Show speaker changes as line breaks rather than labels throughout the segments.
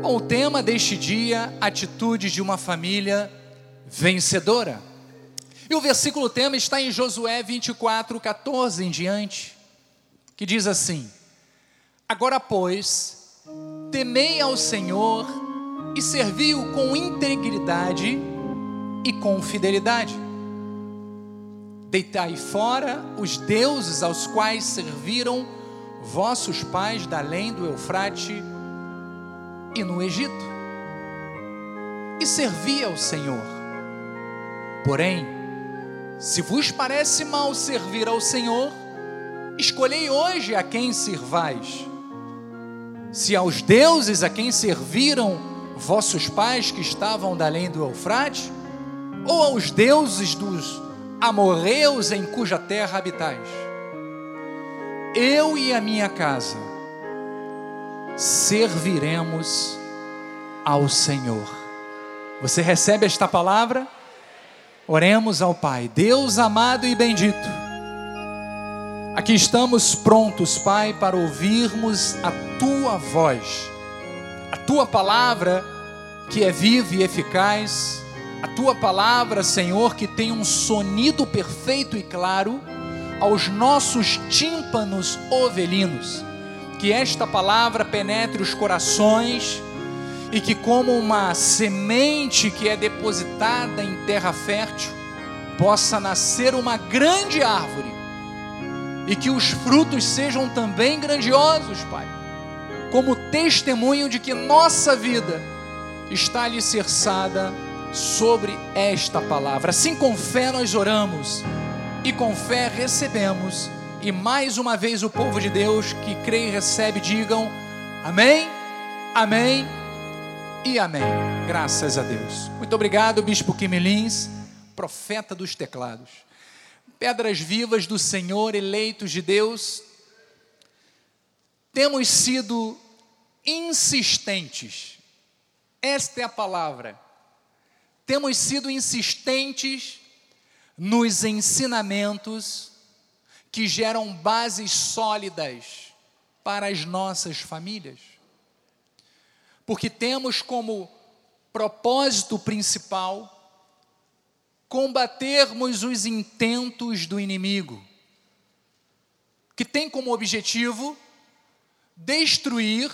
Bom, o tema deste dia, atitudes de uma família vencedora. E o versículo tema está em Josué 24, 14 em diante, que diz assim: Agora, pois, temei ao Senhor e servi-o com integridade e com fidelidade. Deitai fora os deuses aos quais serviram vossos pais da além do Eufrate e no Egito, e servi ao Senhor. Porém, se vos parece mal servir ao Senhor, escolhei hoje a quem servais. Se aos deuses a quem serviram vossos pais que estavam da além do Eufrate, ou aos deuses dos amorreus em cuja terra habitais. Eu e a minha casa serviremos ao Senhor. Você recebe esta palavra? Oremos ao Pai, Deus amado e bendito. Aqui estamos prontos, Pai, para ouvirmos a tua voz, a tua palavra que é viva e eficaz, a tua palavra, Senhor, que tem um sonido perfeito e claro aos nossos tímpanos ovelinos. Que esta palavra penetre os corações e que, como uma semente que é depositada em terra fértil, possa nascer uma grande árvore e que os frutos sejam também grandiosos, Pai, como testemunho de que nossa vida está alicerçada sobre esta palavra. Assim, com fé, nós oramos e com fé recebemos. E mais uma vez, o povo de Deus que crê e recebe, digam amém, amém e amém. Graças a Deus. Muito obrigado, Bispo Quimilins, profeta dos teclados. Pedras vivas do Senhor, eleitos de Deus, temos sido insistentes, esta é a palavra, temos sido insistentes nos ensinamentos que geram bases sólidas para as nossas famílias porque temos como propósito principal combatermos os intentos do inimigo, que tem como objetivo destruir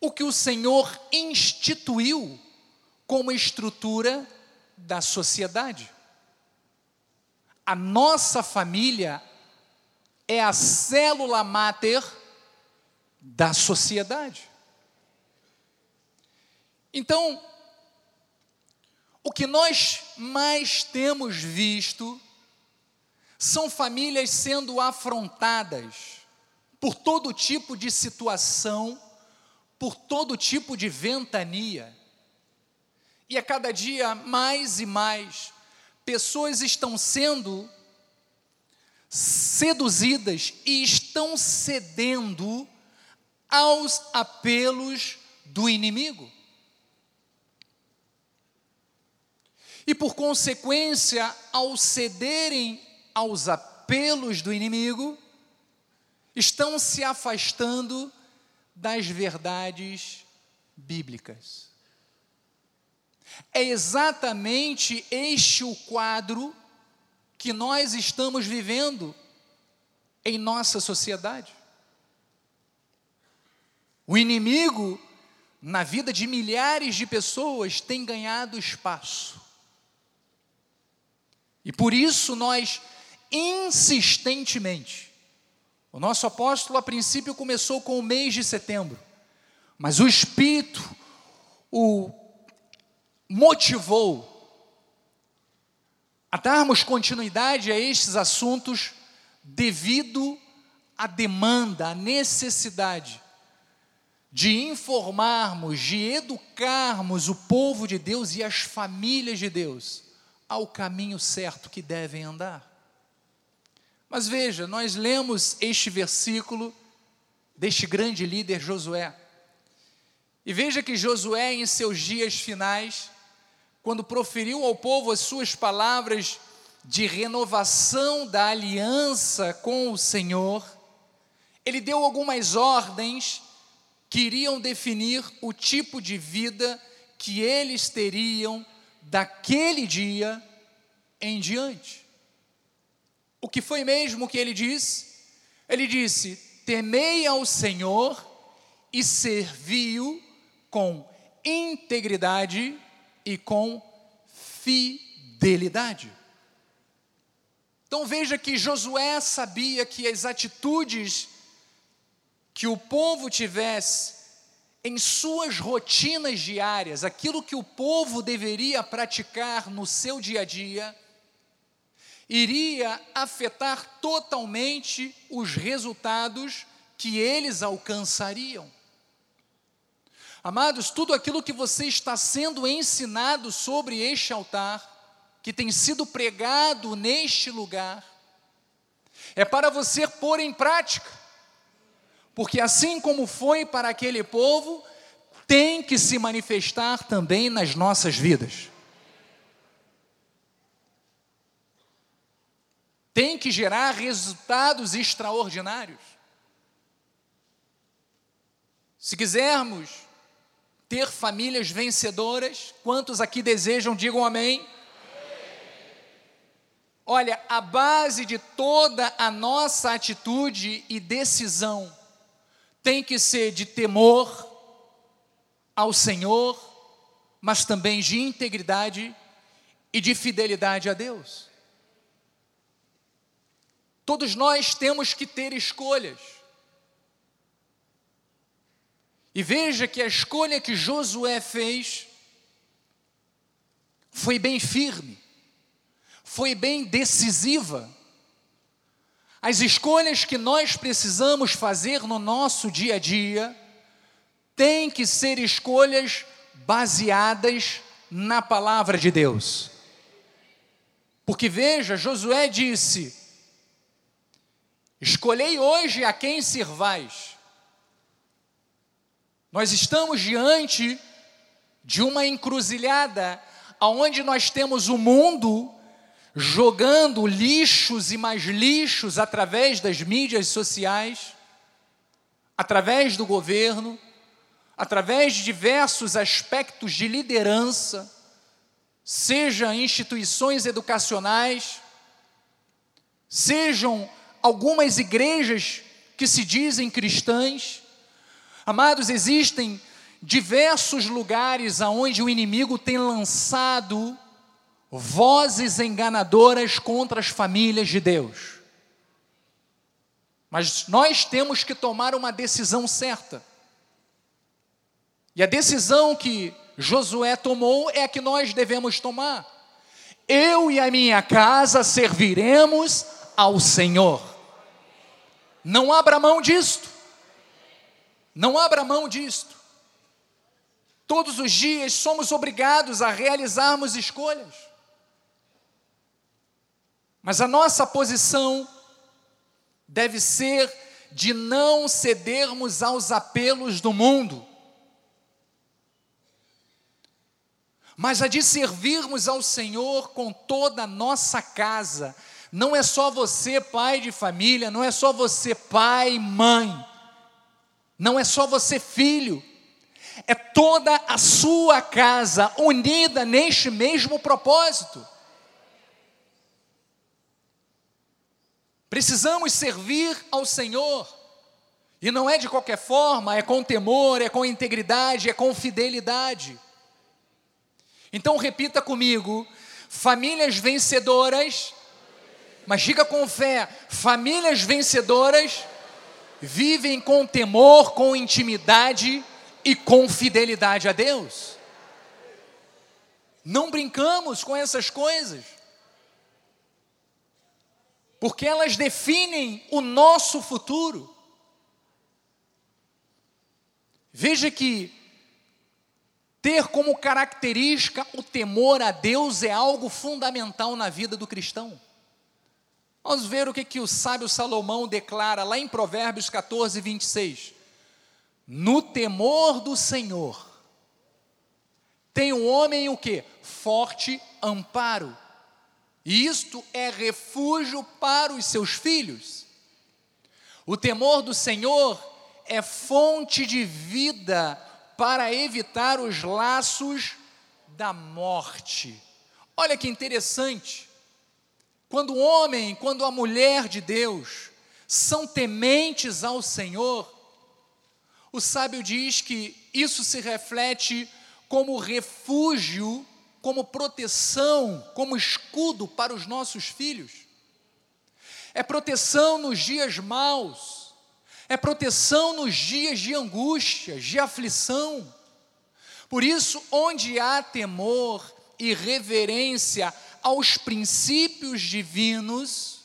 o que o Senhor instituiu como estrutura da sociedade. A nossa família é a célula máter da sociedade. Então, o que nós mais temos visto são famílias sendo afrontadas por todo tipo de situação, por todo tipo de ventania. E a cada dia mais e mais pessoas estão sendo seduzidas e estão cedendo aos apelos do inimigo. e, por consequência, ao cederem aos apelos do inimigo, estão se afastando das verdades bíblicas. É exatamente este o quadro que nós estamos vivendo em nossa sociedade. O inimigo, na vida de milhares de pessoas, tem ganhado espaço. E por isso nós insistentemente, o nosso apóstolo a princípio começou com o mês de setembro, mas o Espírito o motivou a darmos continuidade a estes assuntos devido à demanda, à necessidade de informarmos, de educarmos o povo de Deus e as famílias de Deus ao caminho certo que devem andar. Mas veja, nós lemos este versículo deste grande líder Josué. E veja que Josué, em seus dias finais, quando proferiu ao povo as suas palavras de renovação da aliança com o Senhor, ele deu algumas ordens que iriam definir o tipo de vida que eles teriam daquele dia em diante. O que foi mesmo que ele disse? Ele disse: Temei ao Senhor e servi-o com integridade e com fidelidade. Então veja que Josué sabia que as atitudes que o povo tivesse em suas rotinas diárias, aquilo que o povo deveria praticar no seu dia a dia, iria afetar totalmente os resultados que eles alcançariam. Amados, tudo aquilo que você está sendo ensinado sobre este altar, que tem sido pregado neste lugar, é para você pôr em prática, porque assim como foi para aquele povo, tem que se manifestar também nas nossas vidas. Tem que gerar resultados extraordinários. Se quisermos ter famílias vencedoras, quantos aqui desejam, digam amém. Olha, a base de toda a nossa atitude e decisão tem que ser de temor ao Senhor, mas também de integridade e de fidelidade a Deus. Todos nós temos que ter escolhas. E veja que a escolha que Josué fez foi bem firme foi bem decisiva. As escolhas que nós precisamos fazer no nosso dia a dia têm que ser escolhas baseadas na palavra de Deus. Porque veja, Josué disse: Escolhei hoje a quem servais. Nós estamos diante de uma encruzilhada aonde nós temos o mundo jogando lixos e mais lixos através das mídias sociais, através do governo, através de diversos aspectos de liderança, seja instituições educacionais, sejam algumas igrejas que se dizem cristãs. Amados, existem diversos lugares aonde o inimigo tem lançado vozes enganadoras contra as famílias de Deus. Mas nós temos que tomar uma decisão certa. E a decisão que Josué tomou é a que nós devemos tomar. Eu e a minha casa serviremos ao Senhor. Não abra mão disto. Não abra mão disto. Todos os dias somos obrigados a realizarmos escolhas. Mas a nossa posição deve ser de não cedermos aos apelos do mundo, mas a de servirmos ao Senhor com toda a nossa casa. Não é só você, pai de família, não é só você, pai, mãe, não é só você, filho, é toda a sua casa unida neste mesmo propósito. Precisamos servir ao Senhor. E não é de qualquer forma, é com temor, é com integridade, é com fidelidade. Então repita comigo: famílias vencedoras, mas diga com fé: famílias vencedoras vivem com temor, com intimidade e com fidelidade a Deus. Não brincamos com essas coisas porque elas definem o nosso futuro. Veja que ter como característica o temor a Deus é algo fundamental na vida do cristão. Vamos ver o que, que o sábio Salomão declara lá em Provérbios 14, 26. No temor do Senhor tem o homem o que? Forte amparo isto é refúgio para os seus filhos. O temor do Senhor é fonte de vida para evitar os laços da morte. Olha que interessante. Quando o homem, quando a mulher de Deus são tementes ao Senhor, o sábio diz que isso se reflete como refúgio, como proteção, como escudo para os nossos filhos. É proteção nos dias maus, é proteção nos dias de angústia, de aflição. Por isso, onde há temor e reverência aos princípios divinos,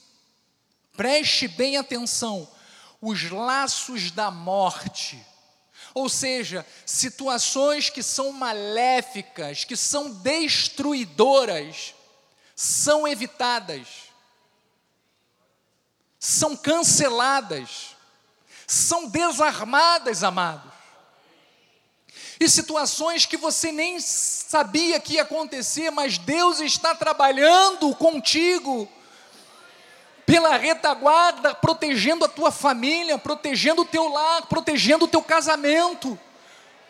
preste bem atenção, os laços da morte, ou seja, situações que são maléficas, que são destruidoras, são evitadas, são canceladas, são desarmadas, amados. E situações que você nem sabia que ia acontecer, mas Deus está trabalhando contigo pela retaguarda, protegendo a tua família, protegendo o teu lar, protegendo o teu casamento,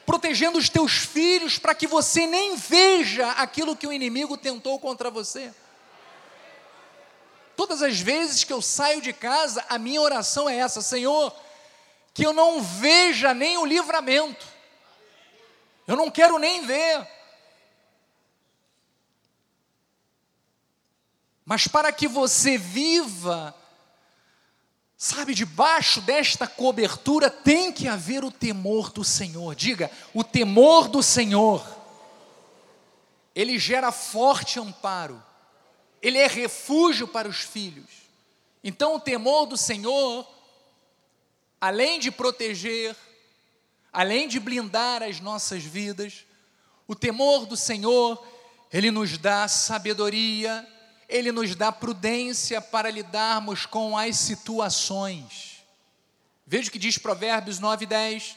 protegendo os teus filhos, para que você nem veja aquilo que o inimigo tentou contra você. Todas as vezes que eu saio de casa, a minha oração é essa: Senhor, que eu não veja nem o livramento, eu não quero nem ver. Mas para que você viva, sabe, debaixo desta cobertura tem que haver o temor do Senhor. Diga, o temor do Senhor. Ele gera forte amparo. Ele é refúgio para os filhos. Então o temor do Senhor, além de proteger, além de blindar as nossas vidas, o temor do Senhor, ele nos dá sabedoria, ele nos dá prudência para lidarmos com as situações. Veja o que diz Provérbios 9 e 10.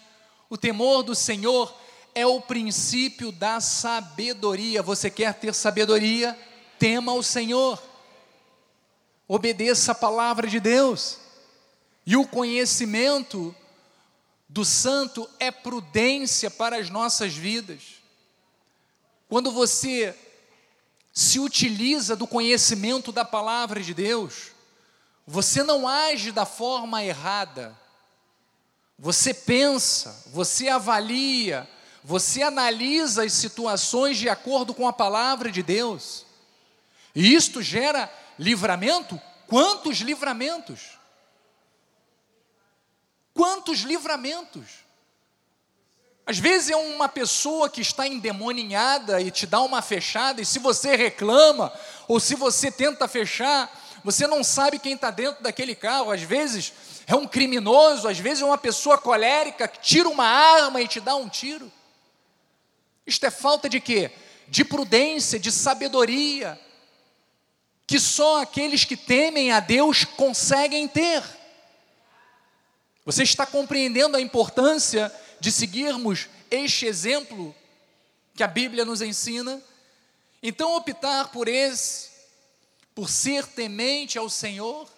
O temor do Senhor é o princípio da sabedoria. Você quer ter sabedoria? Tema o Senhor. Obedeça a palavra de Deus. E o conhecimento do santo é prudência para as nossas vidas. Quando você se utiliza do conhecimento da palavra de Deus, você não age da forma errada. Você pensa, você avalia, você analisa as situações de acordo com a palavra de Deus. E isto gera livramento? Quantos livramentos? Quantos livramentos? Às vezes é uma pessoa que está endemoninhada e te dá uma fechada, e se você reclama, ou se você tenta fechar, você não sabe quem está dentro daquele carro. Às vezes é um criminoso, às vezes é uma pessoa colérica que tira uma arma e te dá um tiro. Isto é falta de quê? De prudência, de sabedoria, que só aqueles que temem a Deus conseguem ter. Você está compreendendo a importância de seguirmos este exemplo que a Bíblia nos ensina, então optar por esse, por ser temente ao Senhor,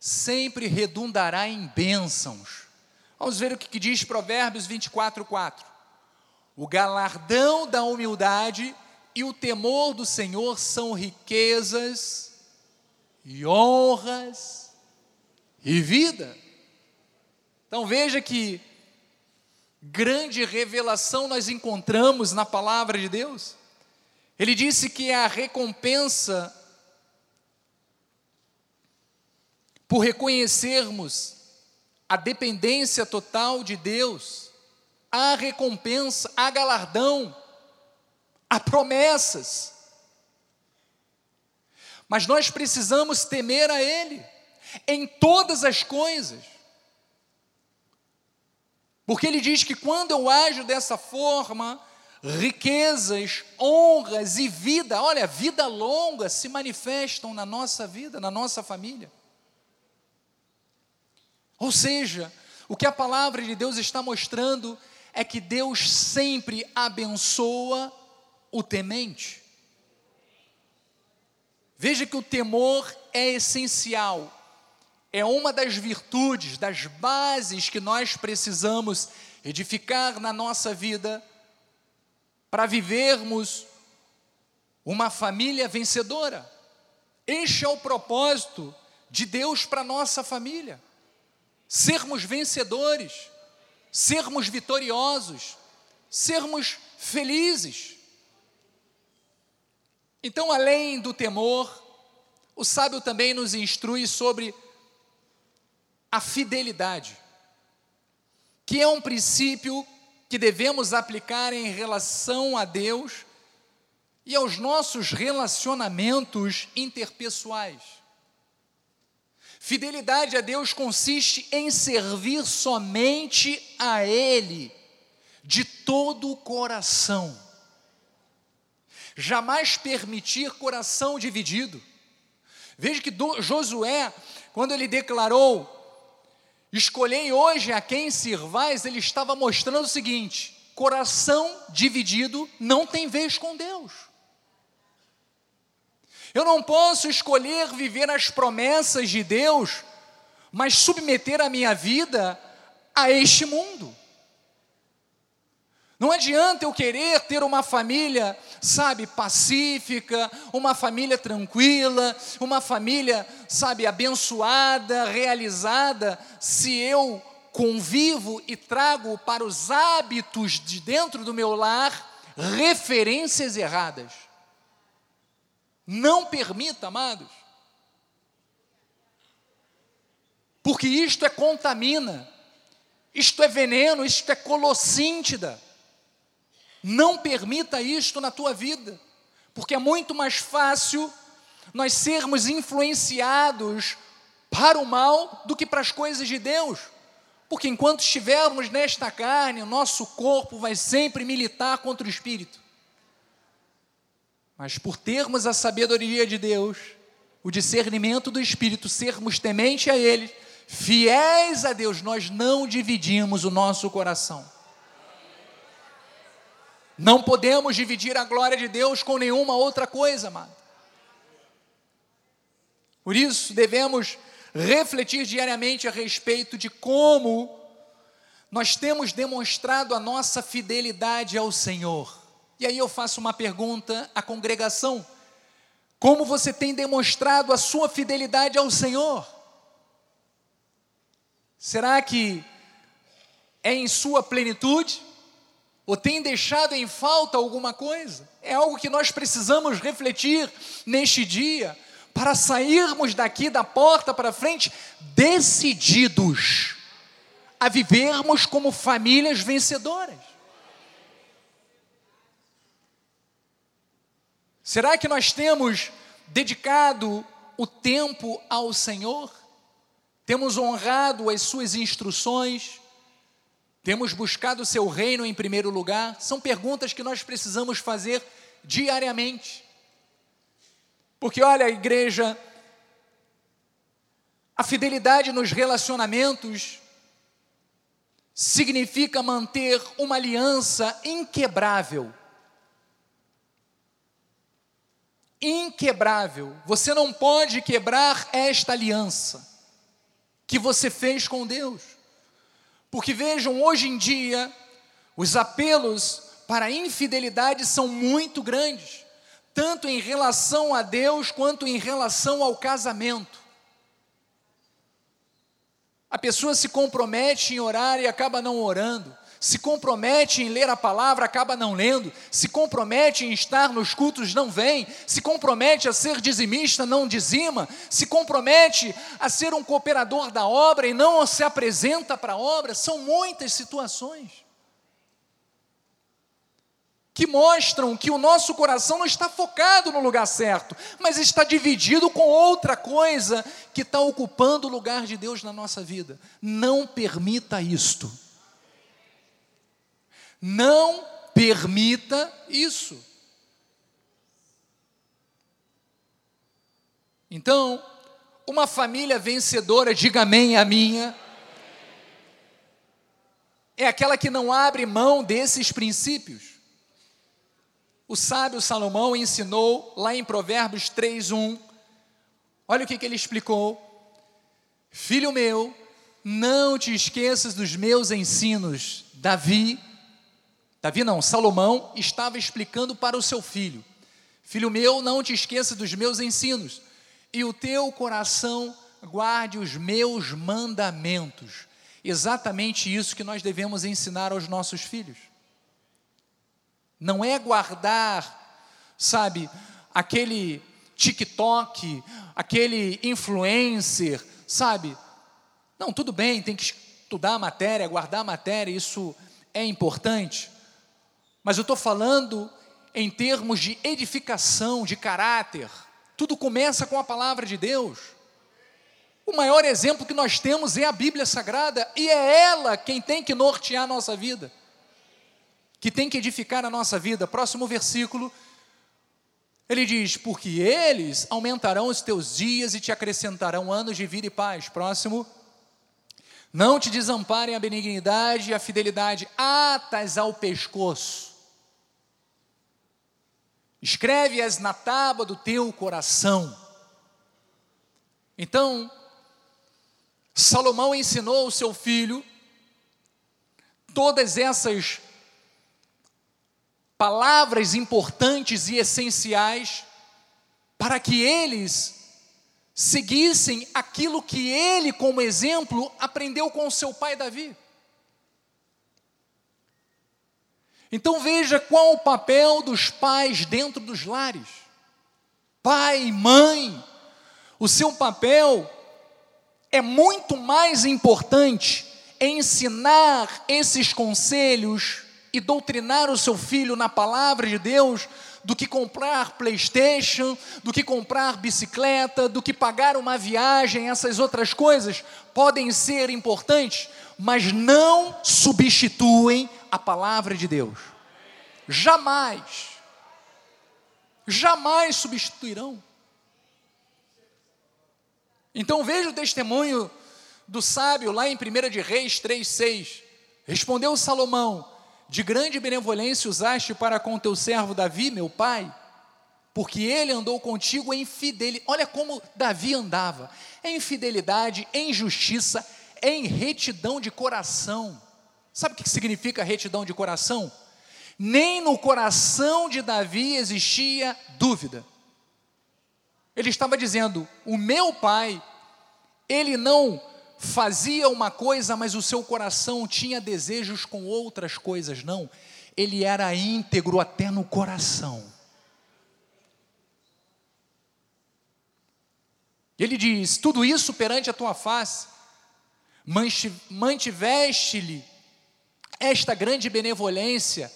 sempre redundará em bênçãos. Vamos ver o que diz Provérbios 24, 4. O galardão da humildade e o temor do Senhor são riquezas e honras e vida. Então veja que grande revelação nós encontramos na palavra de Deus. Ele disse que a recompensa por reconhecermos a dependência total de Deus, há recompensa, há galardão, há promessas. Mas nós precisamos temer a Ele em todas as coisas. Porque ele diz que quando eu ajo dessa forma, riquezas, honras e vida, olha, vida longa se manifestam na nossa vida, na nossa família. Ou seja, o que a palavra de Deus está mostrando é que Deus sempre abençoa o temente. Veja que o temor é essencial é uma das virtudes, das bases que nós precisamos edificar na nossa vida para vivermos uma família vencedora. Este é o propósito de Deus para nossa família. Sermos vencedores, sermos vitoriosos, sermos felizes. Então, além do temor, o sábio também nos instrui sobre a fidelidade, que é um princípio que devemos aplicar em relação a Deus e aos nossos relacionamentos interpessoais. Fidelidade a Deus consiste em servir somente a Ele, de todo o coração. Jamais permitir coração dividido. Veja que Josué, quando ele declarou: Escolhei hoje a quem sirvais, ele estava mostrando o seguinte: coração dividido não tem vez com Deus. Eu não posso escolher viver as promessas de Deus, mas submeter a minha vida a este mundo. Não adianta eu querer ter uma família, sabe, pacífica, uma família tranquila, uma família, sabe, abençoada, realizada, se eu convivo e trago para os hábitos de dentro do meu lar referências erradas. Não permita, amados. Porque isto é contamina, isto é veneno, isto é colossíntida. Não permita isto na tua vida, porque é muito mais fácil nós sermos influenciados para o mal do que para as coisas de Deus. Porque enquanto estivermos nesta carne, o nosso corpo vai sempre militar contra o espírito. Mas por termos a sabedoria de Deus, o discernimento do Espírito, sermos temente a Ele, fiéis a Deus, nós não dividimos o nosso coração. Não podemos dividir a glória de Deus com nenhuma outra coisa, amado. Por isso, devemos refletir diariamente a respeito de como nós temos demonstrado a nossa fidelidade ao Senhor. E aí eu faço uma pergunta à congregação: como você tem demonstrado a sua fidelidade ao Senhor? Será que é em sua plenitude? Ou tem deixado em falta alguma coisa? É algo que nós precisamos refletir neste dia, para sairmos daqui da porta para frente decididos a vivermos como famílias vencedoras. Será que nós temos dedicado o tempo ao Senhor? Temos honrado as suas instruções? Temos buscado o seu reino em primeiro lugar? São perguntas que nós precisamos fazer diariamente. Porque olha, igreja, a fidelidade nos relacionamentos significa manter uma aliança inquebrável inquebrável. Você não pode quebrar esta aliança que você fez com Deus. Porque vejam, hoje em dia, os apelos para a infidelidade são muito grandes, tanto em relação a Deus quanto em relação ao casamento. A pessoa se compromete em orar e acaba não orando se compromete em ler a palavra, acaba não lendo, se compromete em estar nos cultos, não vem, se compromete a ser dizimista, não dizima, se compromete a ser um cooperador da obra e não se apresenta para a obra, são muitas situações que mostram que o nosso coração não está focado no lugar certo, mas está dividido com outra coisa que está ocupando o lugar de Deus na nossa vida. Não permita isto. Não permita isso. Então, uma família vencedora, diga amém a minha, é aquela que não abre mão desses princípios. O sábio Salomão ensinou lá em Provérbios 3:1. Olha o que, que ele explicou. Filho meu, não te esqueças dos meus ensinos. Davi, Davi não, Salomão estava explicando para o seu filho: Filho meu, não te esqueças dos meus ensinos, e o teu coração guarde os meus mandamentos. Exatamente isso que nós devemos ensinar aos nossos filhos. Não é guardar, sabe, aquele TikTok, aquele influencer, sabe? Não, tudo bem, tem que estudar a matéria, guardar a matéria, isso é importante. Mas eu estou falando em termos de edificação, de caráter. Tudo começa com a palavra de Deus. O maior exemplo que nós temos é a Bíblia Sagrada, e é ela quem tem que nortear a nossa vida, que tem que edificar a nossa vida. Próximo versículo, ele diz: Porque eles aumentarão os teus dias e te acrescentarão anos de vida e paz. Próximo. Não te desamparem a benignidade e a fidelidade atas ao pescoço. Escreve-as na tábua do teu coração. Então, Salomão ensinou ao seu filho todas essas palavras importantes e essenciais para que eles seguissem aquilo que ele, como exemplo, aprendeu com o seu pai Davi. Então veja qual o papel dos pais dentro dos lares. Pai, mãe, o seu papel é muito mais importante ensinar esses conselhos e doutrinar o seu filho na palavra de Deus do que comprar PlayStation, do que comprar bicicleta, do que pagar uma viagem, essas outras coisas podem ser importantes, mas não substituem a palavra de Deus. Jamais. Jamais substituirão. Então veja o testemunho do sábio lá em 1 de Reis 3,6. Respondeu Salomão: de grande benevolência usaste para com teu servo Davi, meu pai, porque ele andou contigo em fidelidade. Olha como Davi andava: em fidelidade, em justiça, em retidão de coração. Sabe o que significa retidão de coração? Nem no coração de Davi existia dúvida. Ele estava dizendo: o meu pai, ele não fazia uma coisa, mas o seu coração tinha desejos com outras coisas. Não, ele era íntegro até no coração. Ele diz: Tudo isso perante a tua face, mantiveste-lhe esta grande benevolência,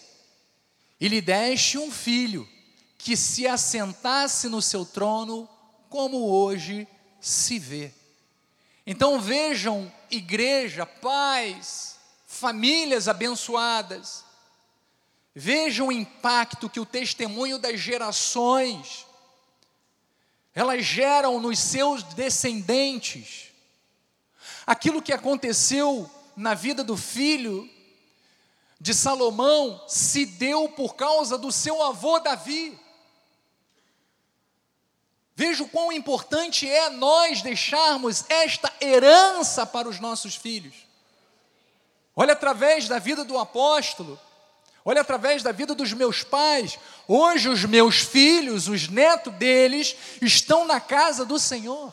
e lhe deste um filho que se assentasse no seu trono, como hoje se vê. Então vejam, igreja, pais, famílias abençoadas, vejam o impacto que o testemunho das gerações elas geram nos seus descendentes. Aquilo que aconteceu na vida do filho de Salomão se deu por causa do seu avô Davi. Veja o quão importante é nós deixarmos esta herança para os nossos filhos. Olha através da vida do apóstolo, olha através da vida dos meus pais. Hoje os meus filhos, os netos deles, estão na casa do Senhor.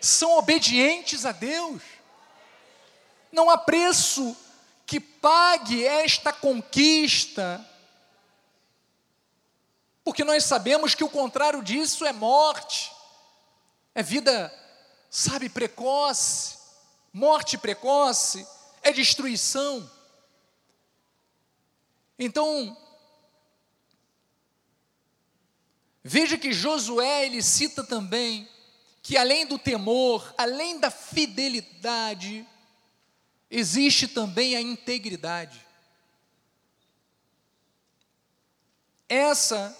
São obedientes a Deus. Não há preço que pague esta conquista porque nós sabemos que o contrário disso é morte, é vida, sabe, precoce, morte precoce, é destruição. Então, veja que Josué ele cita também que além do temor, além da fidelidade, existe também a integridade. Essa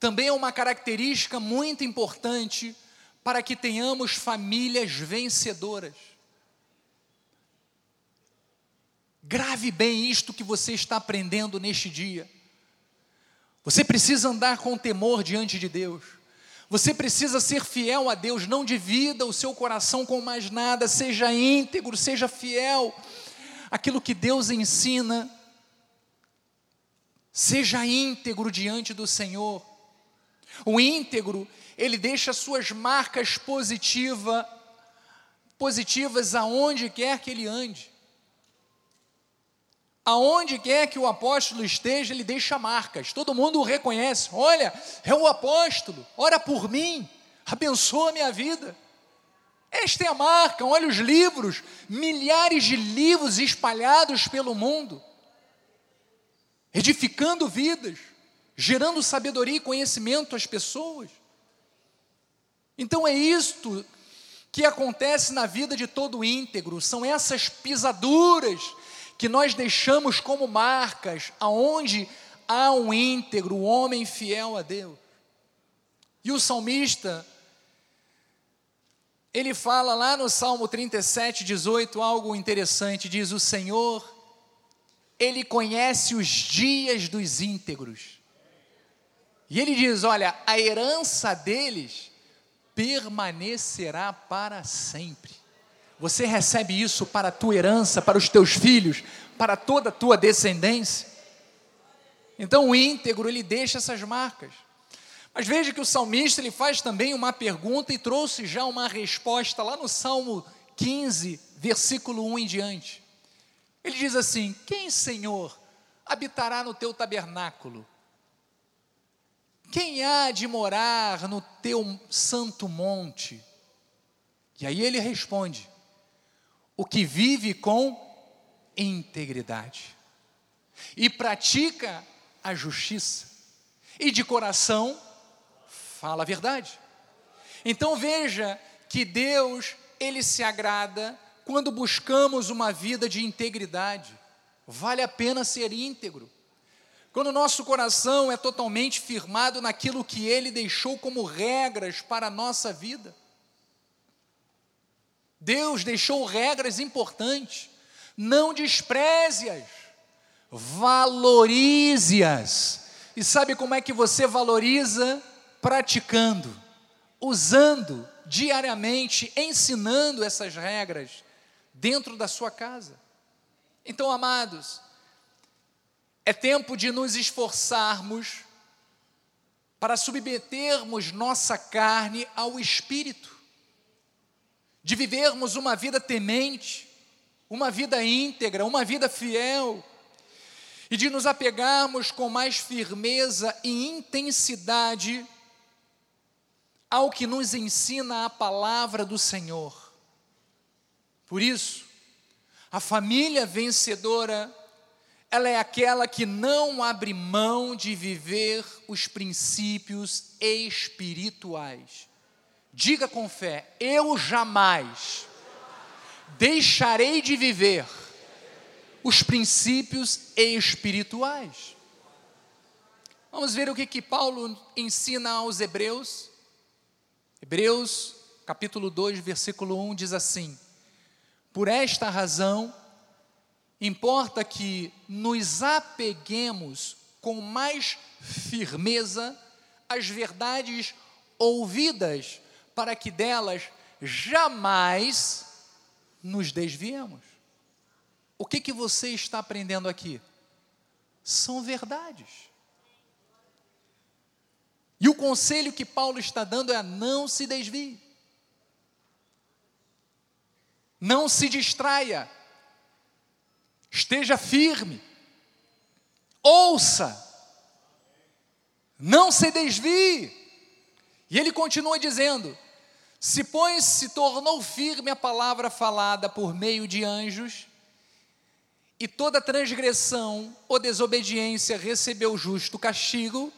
também é uma característica muito importante para que tenhamos famílias vencedoras. Grave bem isto que você está aprendendo neste dia. Você precisa andar com temor diante de Deus. Você precisa ser fiel a Deus, não divida o seu coração com mais nada, seja íntegro, seja fiel. Aquilo que Deus ensina, seja íntegro diante do Senhor. O íntegro, ele deixa suas marcas positiva, positivas aonde quer que ele ande. Aonde quer que o apóstolo esteja, ele deixa marcas. Todo mundo o reconhece. Olha, é o apóstolo. Ora por mim. Abençoa a minha vida. Esta é a marca. Olha os livros, milhares de livros espalhados pelo mundo, edificando vidas, gerando sabedoria e conhecimento às pessoas. Então é isto que acontece na vida de todo íntegro, são essas pisaduras que nós deixamos como marcas aonde há um íntegro, um homem fiel a Deus. E o salmista, ele fala lá no Salmo 37, 18, algo interessante: diz: O Senhor, Ele conhece os dias dos íntegros. E ele diz: Olha, a herança deles permanecerá para sempre. Você recebe isso para a tua herança, para os teus filhos, para toda a tua descendência. Então o íntegro, ele deixa essas marcas. Mas veja que o salmista ele faz também uma pergunta e trouxe já uma resposta lá no Salmo 15, versículo 1 em diante. Ele diz assim: Quem, Senhor, habitará no teu tabernáculo? Quem há de morar no teu santo monte? E aí ele responde: o que vive com integridade e pratica a justiça e de coração fala a verdade. Então veja que Deus, ele se agrada quando buscamos uma vida de integridade. Vale a pena ser íntegro. Quando o nosso coração é totalmente firmado naquilo que ele deixou como regras para a nossa vida. Deus deixou regras importantes. Não despreze-as, valorize-as. E sabe como é que você valoriza? Praticando, usando diariamente, ensinando essas regras dentro da sua casa. Então, amados, é tempo de nos esforçarmos para submetermos nossa carne ao espírito de vivermos uma vida temente, uma vida íntegra, uma vida fiel, e de nos apegarmos com mais firmeza e intensidade ao que nos ensina a palavra do Senhor. Por isso, a família vencedora, ela é aquela que não abre mão de viver os princípios espirituais Diga com fé: eu jamais deixarei de viver os princípios espirituais. Vamos ver o que, que Paulo ensina aos Hebreus. Hebreus, capítulo 2, versículo 1 diz assim: Por esta razão, importa que nos apeguemos com mais firmeza às verdades ouvidas para que delas jamais nos desviemos. O que, que você está aprendendo aqui? São verdades. E o conselho que Paulo está dando é: não se desvie. Não se distraia. Esteja firme. Ouça. Não se desvie. E ele continua dizendo: se, pois, se tornou firme a palavra falada por meio de anjos, e toda transgressão ou desobediência recebeu justo castigo,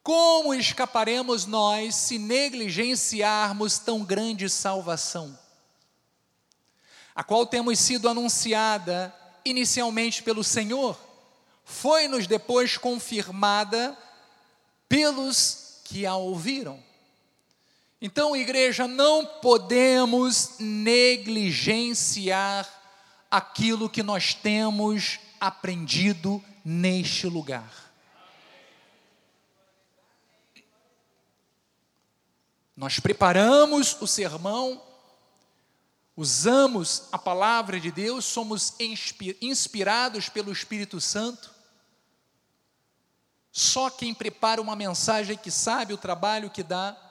como escaparemos nós se negligenciarmos tão grande salvação? A qual temos sido anunciada inicialmente pelo Senhor, foi-nos depois confirmada pelos que a ouviram. Então, igreja, não podemos negligenciar aquilo que nós temos aprendido neste lugar. Nós preparamos o sermão, usamos a palavra de Deus, somos inspirados pelo Espírito Santo. Só quem prepara uma mensagem que sabe o trabalho que dá,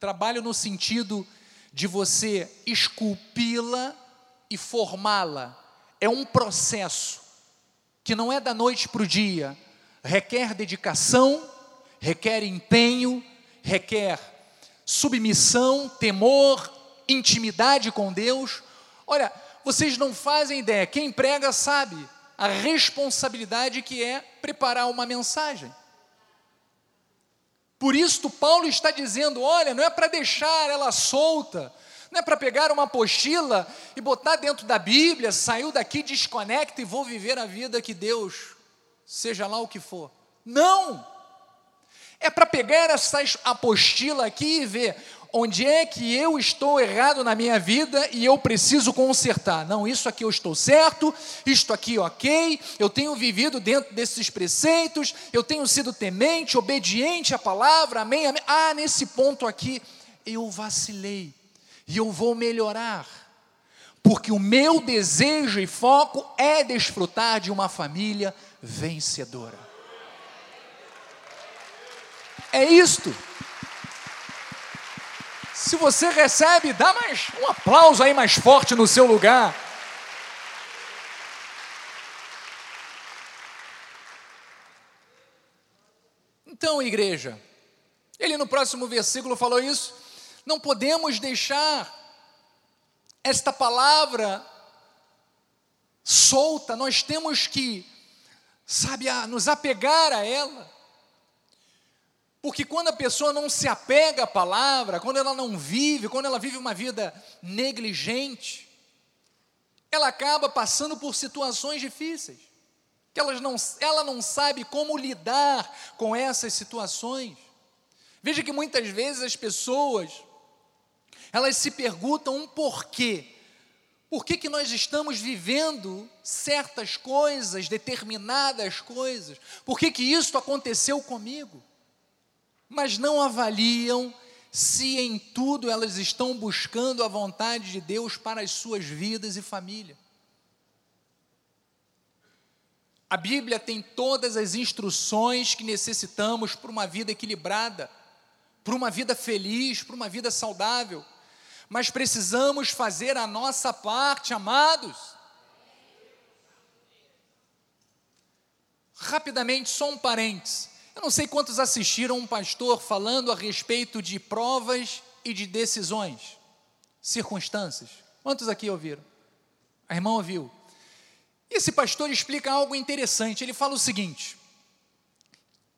trabalho no sentido de você esculpi-la e formá-la. É um processo que não é da noite para o dia, requer dedicação, requer empenho, requer submissão, temor, intimidade com Deus. Olha, vocês não fazem ideia, quem prega sabe a responsabilidade que é preparar uma mensagem. Por isso, Paulo está dizendo: olha, não é para deixar ela solta, não é para pegar uma apostila e botar dentro da Bíblia, saiu daqui, desconecta e vou viver a vida que Deus, seja lá o que for. Não! É para pegar essa apostila aqui e ver onde é que eu estou errado na minha vida e eu preciso consertar. Não, isso aqui eu estou certo, isto aqui ok, eu tenho vivido dentro desses preceitos, eu tenho sido temente, obediente à palavra, amém, amém. Ah, nesse ponto aqui eu vacilei e eu vou melhorar. Porque o meu desejo e foco é desfrutar de uma família vencedora. É isto. Se você recebe, dá mais um aplauso aí mais forte no seu lugar. Então, igreja, ele no próximo versículo falou isso. Não podemos deixar esta palavra solta, nós temos que, sabe, nos apegar a ela. Porque quando a pessoa não se apega à palavra, quando ela não vive, quando ela vive uma vida negligente, ela acaba passando por situações difíceis. Que elas não, ela não sabe como lidar com essas situações. Veja que muitas vezes as pessoas, elas se perguntam um porquê. Por que, que nós estamos vivendo certas coisas, determinadas coisas? Por que, que isso aconteceu comigo? Mas não avaliam se em tudo elas estão buscando a vontade de Deus para as suas vidas e família. A Bíblia tem todas as instruções que necessitamos para uma vida equilibrada, para uma vida feliz, para uma vida saudável, mas precisamos fazer a nossa parte, amados. Rapidamente, só um parênteses. Eu não sei quantos assistiram um pastor falando a respeito de provas e de decisões, circunstâncias. Quantos aqui ouviram? A irmã ouviu. Esse pastor explica algo interessante. Ele fala o seguinte: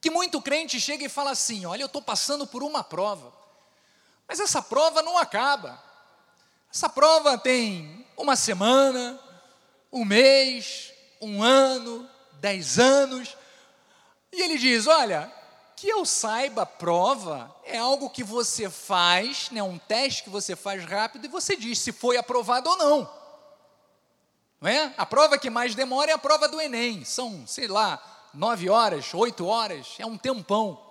que muito crente chega e fala assim: Olha, eu estou passando por uma prova, mas essa prova não acaba. Essa prova tem uma semana, um mês, um ano, dez anos. E ele diz: Olha, que eu saiba, prova é algo que você faz, né, um teste que você faz rápido e você diz se foi aprovado ou não. Não é? A prova que mais demora é a prova do Enem. São, sei lá, nove horas, oito horas, é um tempão.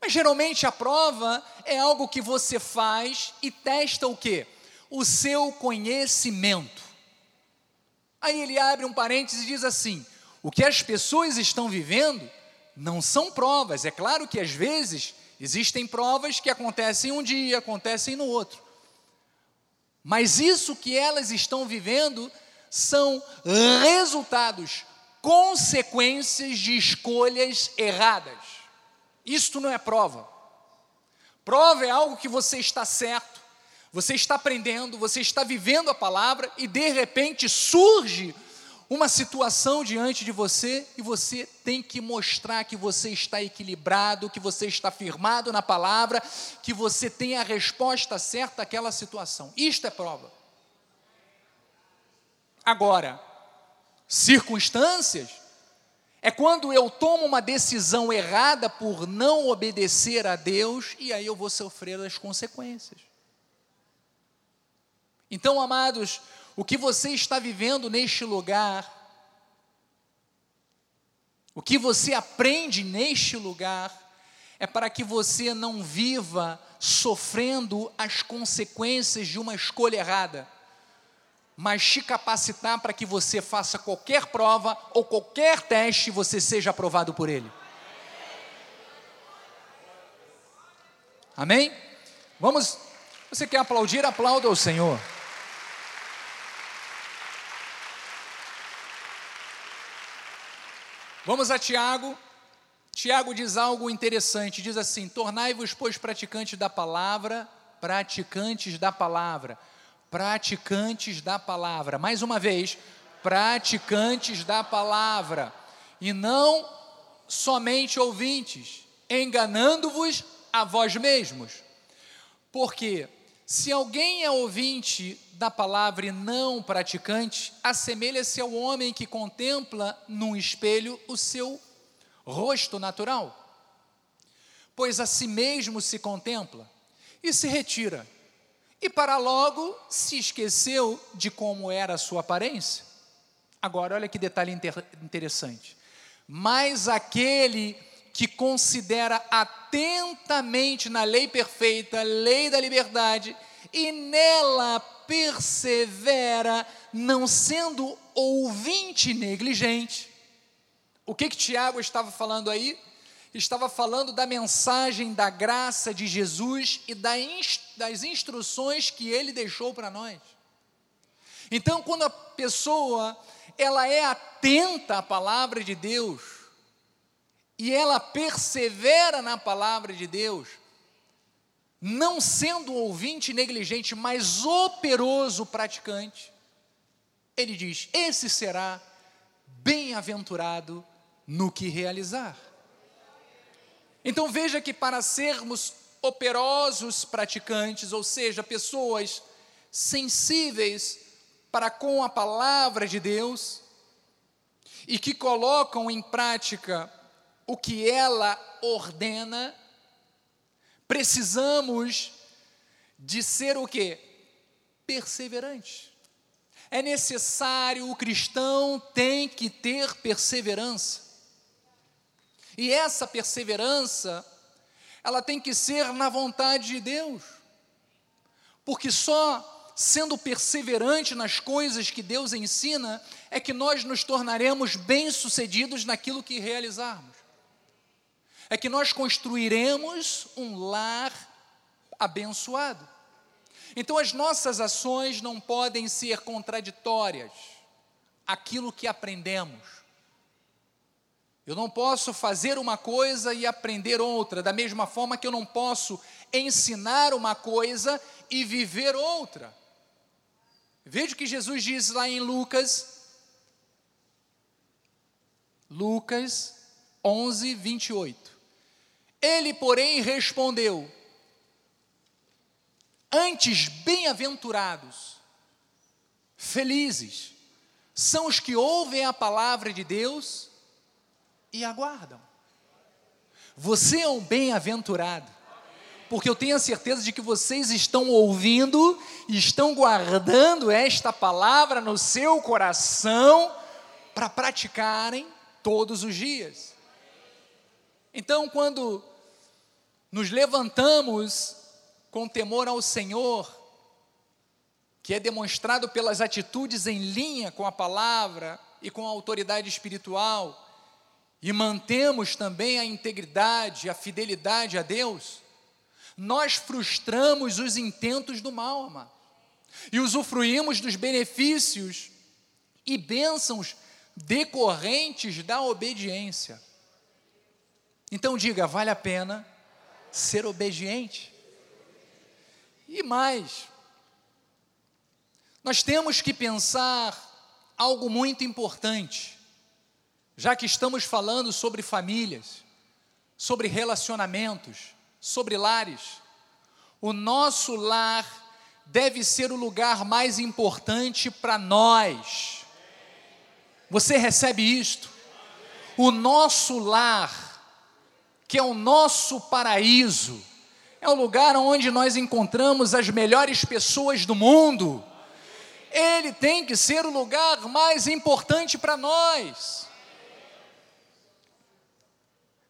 Mas geralmente a prova é algo que você faz e testa o quê? O seu conhecimento. Aí ele abre um parênteses e diz assim: o que as pessoas estão vivendo não são provas. É claro que às vezes existem provas que acontecem um dia, acontecem no outro. Mas isso que elas estão vivendo são resultados, consequências de escolhas erradas. Isto não é prova. Prova é algo que você está certo, você está aprendendo, você está vivendo a palavra e de repente surge uma situação diante de você e você tem que mostrar que você está equilibrado, que você está firmado na palavra, que você tem a resposta certa àquela situação. Isto é prova. Agora, circunstâncias é quando eu tomo uma decisão errada por não obedecer a Deus e aí eu vou sofrer as consequências. Então, amados, o que você está vivendo neste lugar, o que você aprende neste lugar, é para que você não viva sofrendo as consequências de uma escolha errada, mas te capacitar para que você faça qualquer prova ou qualquer teste e você seja aprovado por ele. Amém? Vamos, você quer aplaudir? Aplauda ao Senhor. Vamos a Tiago. Tiago diz algo interessante, diz assim: Tornai-vos, pois, praticantes da palavra, praticantes da palavra, praticantes da palavra. Mais uma vez, praticantes da palavra, e não somente ouvintes, enganando-vos a vós mesmos. Porque se alguém é ouvinte da palavra e não praticante, assemelha-se ao homem que contempla num espelho o seu rosto natural. Pois a si mesmo se contempla e se retira, e para logo se esqueceu de como era a sua aparência. Agora, olha que detalhe interessante. Mas aquele que considera atentamente na lei perfeita, lei da liberdade, e nela persevera, não sendo ouvinte negligente. O que que Tiago estava falando aí? Estava falando da mensagem da graça de Jesus e das instruções que ele deixou para nós. Então, quando a pessoa ela é atenta à palavra de Deus, e ela persevera na palavra de Deus, não sendo ouvinte negligente, mas operoso praticante, ele diz: esse será bem-aventurado no que realizar. Então veja que para sermos operosos praticantes, ou seja, pessoas sensíveis para com a palavra de Deus e que colocam em prática o que ela ordena, precisamos de ser o que? Perseverante. É necessário, o cristão tem que ter perseverança. E essa perseverança, ela tem que ser na vontade de Deus. Porque só sendo perseverante nas coisas que Deus ensina, é que nós nos tornaremos bem-sucedidos naquilo que realizarmos é que nós construiremos um lar abençoado. Então as nossas ações não podem ser contraditórias aquilo que aprendemos. Eu não posso fazer uma coisa e aprender outra, da mesma forma que eu não posso ensinar uma coisa e viver outra. Veja o que Jesus diz lá em Lucas, Lucas 11, 28. Ele, porém, respondeu: Antes bem-aventurados, felizes, são os que ouvem a palavra de Deus e aguardam. Você é um bem-aventurado, porque eu tenho a certeza de que vocês estão ouvindo estão guardando esta palavra no seu coração para praticarem todos os dias. Então, quando nos levantamos com temor ao Senhor, que é demonstrado pelas atitudes em linha com a palavra e com a autoridade espiritual, e mantemos também a integridade, a fidelidade a Deus, nós frustramos os intentos do mal, amado, e usufruímos dos benefícios e bênçãos decorrentes da obediência. Então diga, vale a pena ser obediente. E mais, nós temos que pensar algo muito importante, já que estamos falando sobre famílias, sobre relacionamentos, sobre lares. O nosso lar deve ser o lugar mais importante para nós. Você recebe isto? O nosso lar que é o nosso paraíso, é o lugar onde nós encontramos as melhores pessoas do mundo. Ele tem que ser o lugar mais importante para nós.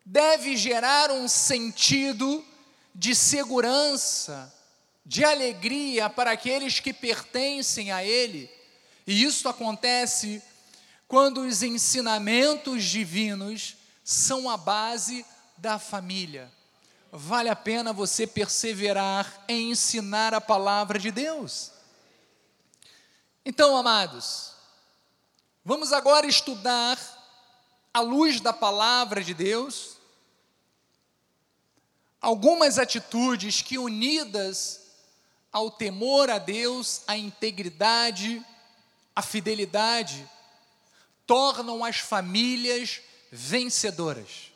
deve gerar um sentido de segurança, de alegria para aqueles que pertencem a Ele. E isso acontece quando os ensinamentos divinos são a base da família. Vale a pena você perseverar em ensinar a palavra de Deus. Então, amados, vamos agora estudar, à luz da palavra de Deus, algumas atitudes que, unidas ao temor a Deus, à integridade, à fidelidade, tornam as famílias vencedoras.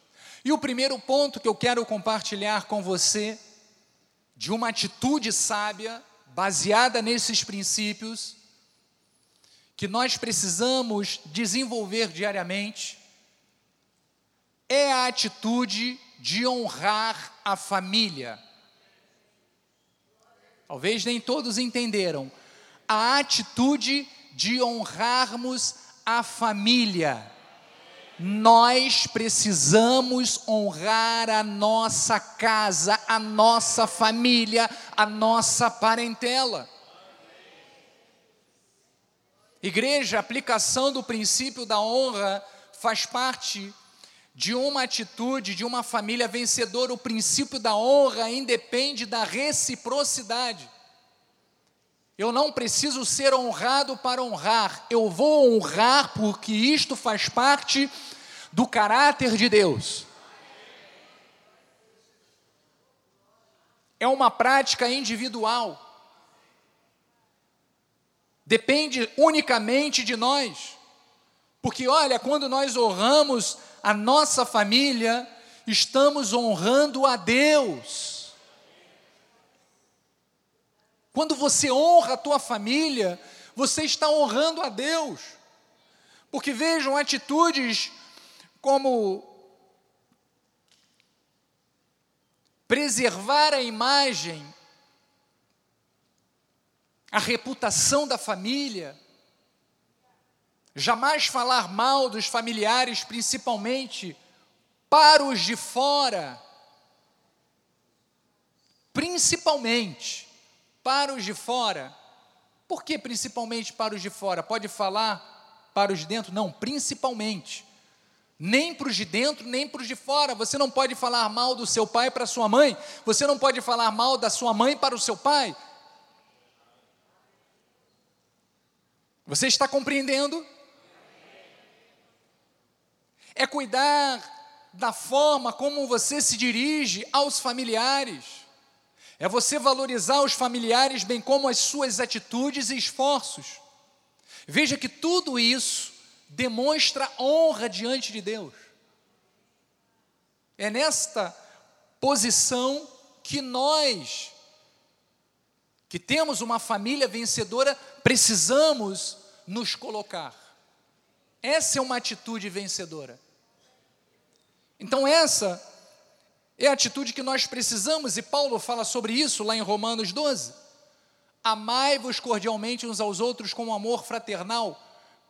E o primeiro ponto que eu quero compartilhar com você, de uma atitude sábia, baseada nesses princípios, que nós precisamos desenvolver diariamente, é a atitude de honrar a família. Talvez nem todos entenderam. A atitude de honrarmos a família. Nós precisamos honrar a nossa casa, a nossa família, a nossa parentela. Igreja, a aplicação do princípio da honra faz parte de uma atitude, de uma família vencedora, o princípio da honra independe da reciprocidade. Eu não preciso ser honrado para honrar, eu vou honrar porque isto faz parte do caráter de Deus. É uma prática individual, depende unicamente de nós, porque olha, quando nós honramos a nossa família, estamos honrando a Deus. Quando você honra a tua família, você está honrando a Deus. Porque vejam atitudes como preservar a imagem, a reputação da família, jamais falar mal dos familiares, principalmente para os de fora. Principalmente para os de fora. Por que principalmente para os de fora? Pode falar para os de dentro? Não, principalmente. Nem para os de dentro, nem para os de fora. Você não pode falar mal do seu pai para sua mãe. Você não pode falar mal da sua mãe para o seu pai. Você está compreendendo? é cuidar da forma como você se dirige aos familiares, é você valorizar os familiares, bem como as suas atitudes e esforços. Veja que tudo isso demonstra honra diante de Deus. É nesta posição que nós, que temos uma família vencedora, precisamos nos colocar. Essa é uma atitude vencedora. Então, essa é a atitude que nós precisamos, e Paulo fala sobre isso lá em Romanos 12. Amai-vos cordialmente uns aos outros com amor fraternal,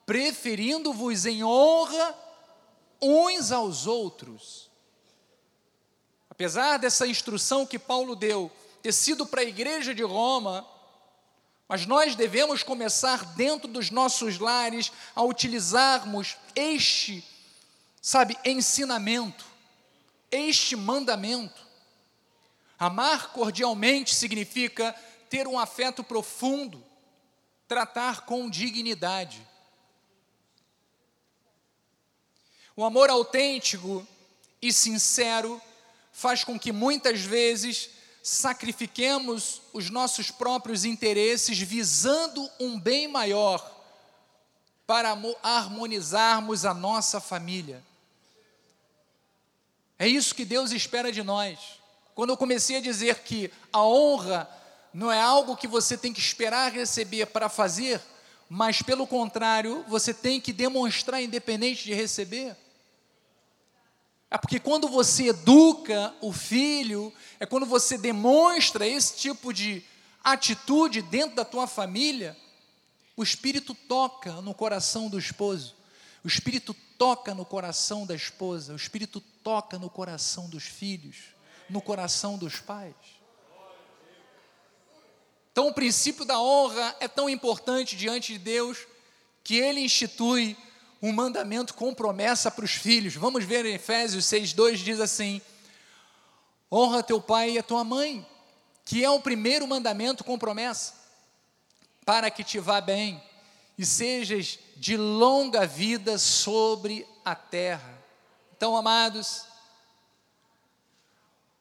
preferindo-vos em honra uns aos outros. Apesar dessa instrução que Paulo deu ter sido para a igreja de Roma, mas nós devemos começar dentro dos nossos lares a utilizarmos este sabe, ensinamento, este mandamento. Amar cordialmente significa ter um afeto profundo, tratar com dignidade. O amor autêntico e sincero faz com que muitas vezes sacrifiquemos os nossos próprios interesses visando um bem maior para harmonizarmos a nossa família. É isso que Deus espera de nós. Quando eu comecei a dizer que a honra não é algo que você tem que esperar receber para fazer, mas pelo contrário, você tem que demonstrar independente de receber. É porque quando você educa o filho, é quando você demonstra esse tipo de atitude dentro da tua família, o Espírito toca no coração do esposo, o Espírito toca no coração da esposa, o Espírito toca no coração dos filhos, no coração dos pais. Então, o princípio da honra é tão importante diante de Deus que ele institui um mandamento com promessa para os filhos. Vamos ver em Efésios 6,2 diz assim: Honra teu pai e a tua mãe, que é o primeiro mandamento com promessa, para que te vá bem e sejas de longa vida sobre a terra. Então, amados,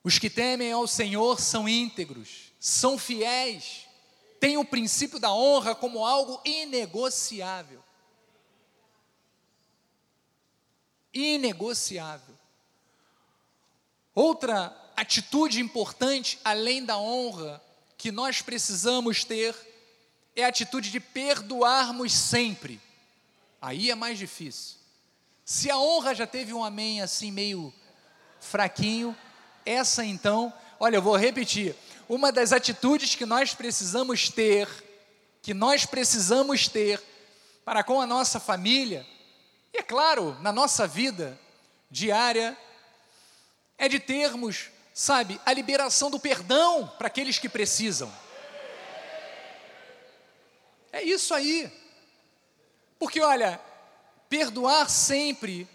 os que temem ao Senhor são íntegros, são fiéis, têm o princípio da honra como algo inegociável. Inegociável. Outra atitude importante, além da honra, que nós precisamos ter, é a atitude de perdoarmos sempre. Aí é mais difícil. Se a honra já teve um amém assim meio fraquinho, essa então, olha, eu vou repetir. Uma das atitudes que nós precisamos ter, que nós precisamos ter para com a nossa família, e é claro, na nossa vida diária, é de termos, sabe, a liberação do perdão para aqueles que precisam. É isso aí. Porque, olha, perdoar sempre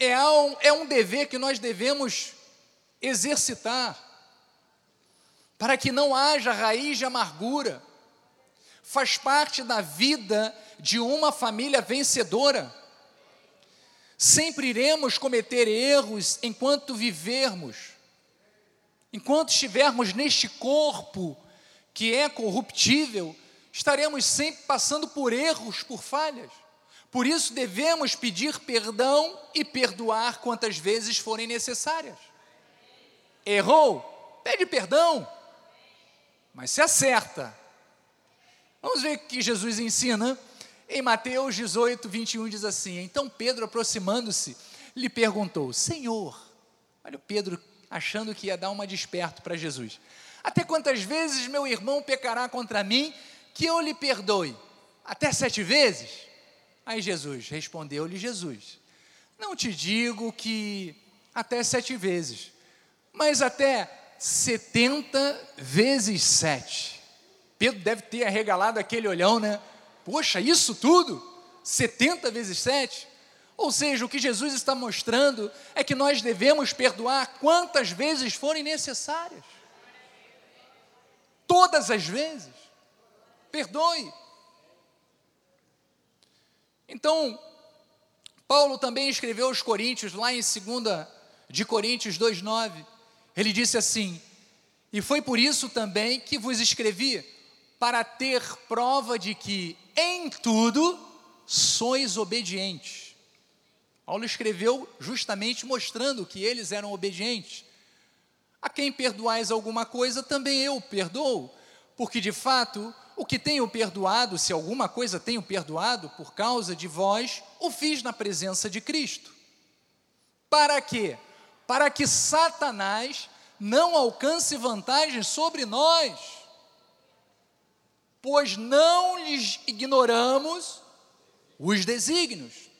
é um, é um dever que nós devemos exercitar, para que não haja raiz de amargura. Faz parte da vida de uma família vencedora. Sempre iremos cometer erros enquanto vivermos, enquanto estivermos neste corpo que é corruptível, estaremos sempre passando por erros, por falhas. Por isso devemos pedir perdão e perdoar quantas vezes forem necessárias. Errou? Pede perdão, mas se acerta. Vamos ver o que Jesus ensina. Em Mateus 18, 21 diz assim: Então Pedro, aproximando-se, lhe perguntou: Senhor, olha o Pedro achando que ia dar uma desperto para Jesus. Até quantas vezes meu irmão pecará contra mim que eu lhe perdoe? Até sete vezes? Aí Jesus, respondeu-lhe Jesus: Não te digo que até sete vezes, mas até setenta vezes sete. Pedro deve ter arregalado aquele olhão, né? Poxa, isso tudo? 70 vezes 7? Ou seja, o que Jesus está mostrando é que nós devemos perdoar quantas vezes forem necessárias. Todas as vezes. Perdoe. Então, Paulo também escreveu aos Coríntios, lá em 2 de Coríntios 2,9, ele disse assim: E foi por isso também que vos escrevi, para ter prova de que em tudo sois obedientes. Paulo escreveu justamente mostrando que eles eram obedientes. A quem perdoais alguma coisa, também eu perdoo, porque de fato o que tenho perdoado, se alguma coisa tenho perdoado por causa de vós, o fiz na presença de Cristo. Para quê? Para que Satanás não alcance vantagem sobre nós pois não lhes ignoramos os desígnios.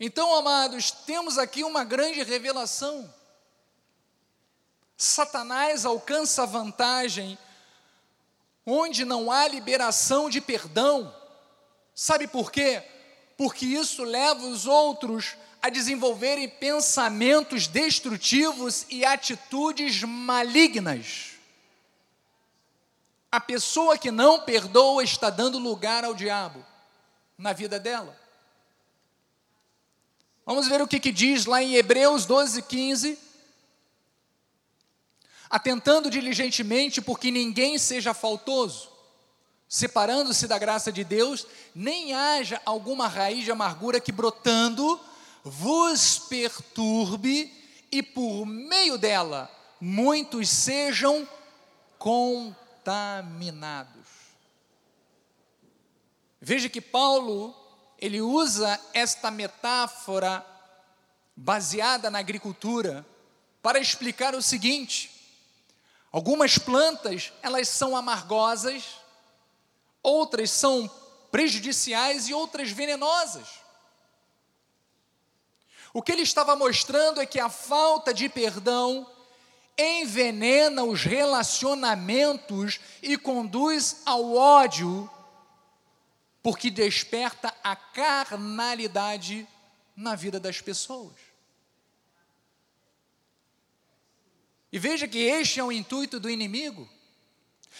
Então, amados, temos aqui uma grande revelação. Satanás alcança vantagem onde não há liberação de perdão. Sabe por quê? Porque isso leva os outros a desenvolverem pensamentos destrutivos e atitudes malignas. A pessoa que não perdoa está dando lugar ao diabo na vida dela. Vamos ver o que, que diz lá em Hebreus 12, 15. Atentando diligentemente porque ninguém seja faltoso, separando-se da graça de Deus, nem haja alguma raiz de amargura que brotando vos perturbe e por meio dela muitos sejam contaminados. Veja que Paulo, ele usa esta metáfora baseada na agricultura para explicar o seguinte: algumas plantas, elas são amargosas, outras são prejudiciais e outras venenosas. O que ele estava mostrando é que a falta de perdão envenena os relacionamentos e conduz ao ódio, porque desperta a carnalidade na vida das pessoas. E veja que este é o intuito do inimigo: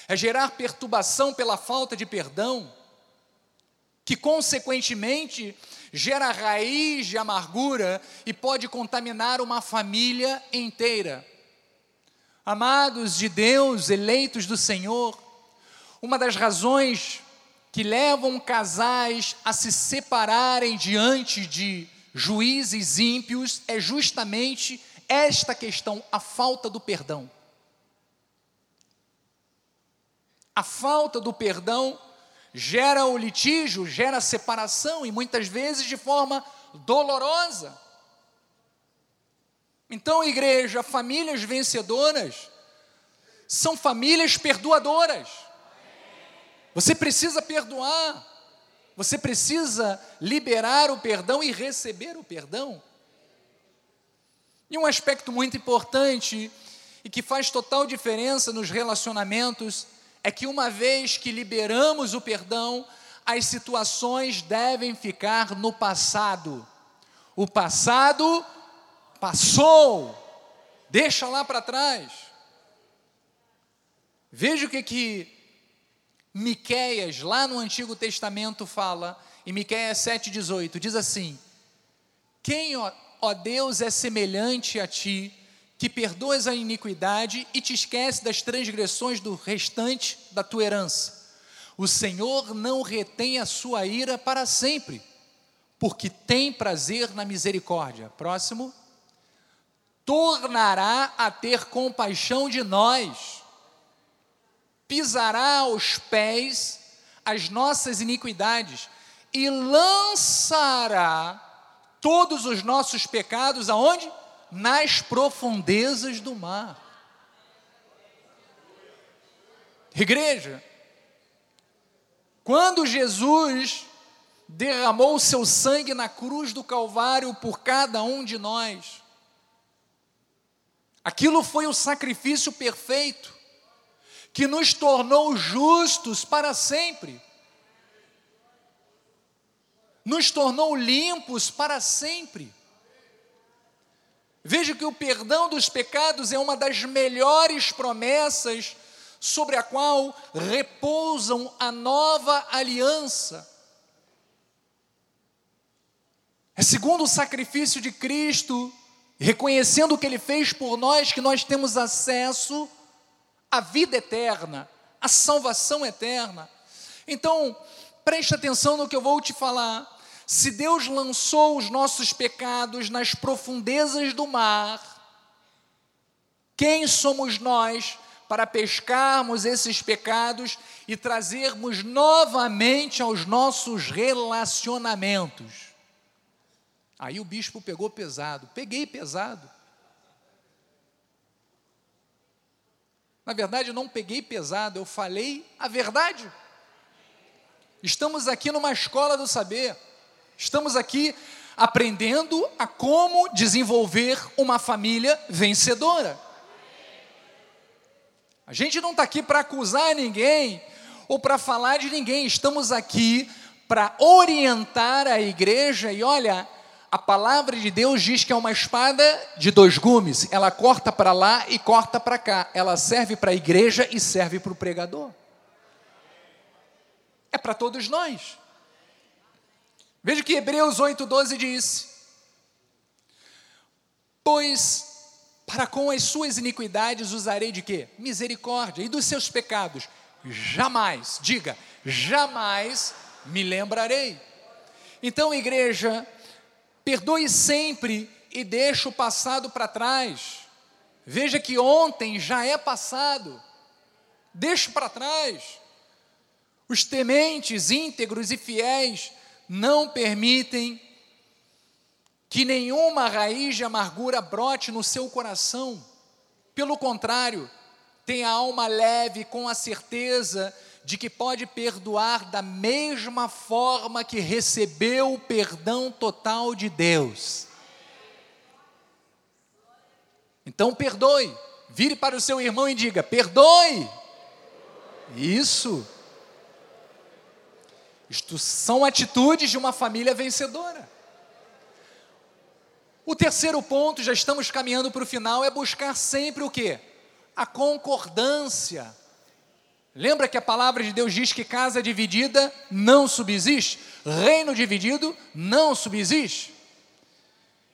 é gerar perturbação pela falta de perdão, que consequentemente gera raiz de amargura e pode contaminar uma família inteira. Amados de Deus, eleitos do Senhor, uma das razões que levam casais a se separarem diante de juízes ímpios é justamente esta questão, a falta do perdão. A falta do perdão gera o litígio, gera a separação e muitas vezes de forma dolorosa. Então, igreja, famílias vencedoras são famílias perdoadoras. Você precisa perdoar, você precisa liberar o perdão e receber o perdão. E um aspecto muito importante e que faz total diferença nos relacionamentos é que uma vez que liberamos o perdão, as situações devem ficar no passado. O passado passou, deixa lá para trás. Veja o que que Miqueias, lá no Antigo Testamento, fala, em Miqueias 7,18, diz assim: Quem, ó, Deus, é semelhante a ti, que perdoas a iniquidade e te esquece das transgressões do restante da tua herança. O Senhor não retém a sua ira para sempre, porque tem prazer na misericórdia. Próximo. Tornará a ter compaixão de nós, pisará aos pés as nossas iniquidades e lançará todos os nossos pecados aonde? nas profundezas do mar. Igreja, quando Jesus derramou o seu sangue na cruz do Calvário por cada um de nós, aquilo foi o sacrifício perfeito que nos tornou justos para sempre, nos tornou limpos para sempre. Veja que o perdão dos pecados é uma das melhores promessas sobre a qual repousam a nova aliança. É segundo o sacrifício de Cristo, reconhecendo o que ele fez por nós, que nós temos acesso à vida eterna, à salvação eterna. Então, preste atenção no que eu vou te falar. Se Deus lançou os nossos pecados nas profundezas do mar, quem somos nós para pescarmos esses pecados e trazermos novamente aos nossos relacionamentos? Aí o bispo pegou pesado, peguei pesado. Na verdade, eu não peguei pesado, eu falei a verdade. Estamos aqui numa escola do saber. Estamos aqui aprendendo a como desenvolver uma família vencedora. A gente não está aqui para acusar ninguém ou para falar de ninguém, estamos aqui para orientar a igreja e olha, a palavra de Deus diz que é uma espada de dois gumes, ela corta para lá e corta para cá, ela serve para a igreja e serve para o pregador. É para todos nós. Veja que Hebreus 8,12 diz: Pois para com as suas iniquidades usarei de quê? Misericórdia, e dos seus pecados, jamais, diga, jamais me lembrarei. Então, igreja, perdoe sempre e deixe o passado para trás. Veja que ontem já é passado, deixe para trás. Os tementes, íntegros e fiéis não permitem que nenhuma raiz de amargura brote no seu coração. Pelo contrário, tem a alma leve com a certeza de que pode perdoar da mesma forma que recebeu o perdão total de Deus. Então perdoe. Vire para o seu irmão e diga: perdoe. Isso. Isto são atitudes de uma família vencedora. O terceiro ponto, já estamos caminhando para o final, é buscar sempre o que? A concordância. Lembra que a palavra de Deus diz que casa dividida não subsiste? Reino dividido não subsiste?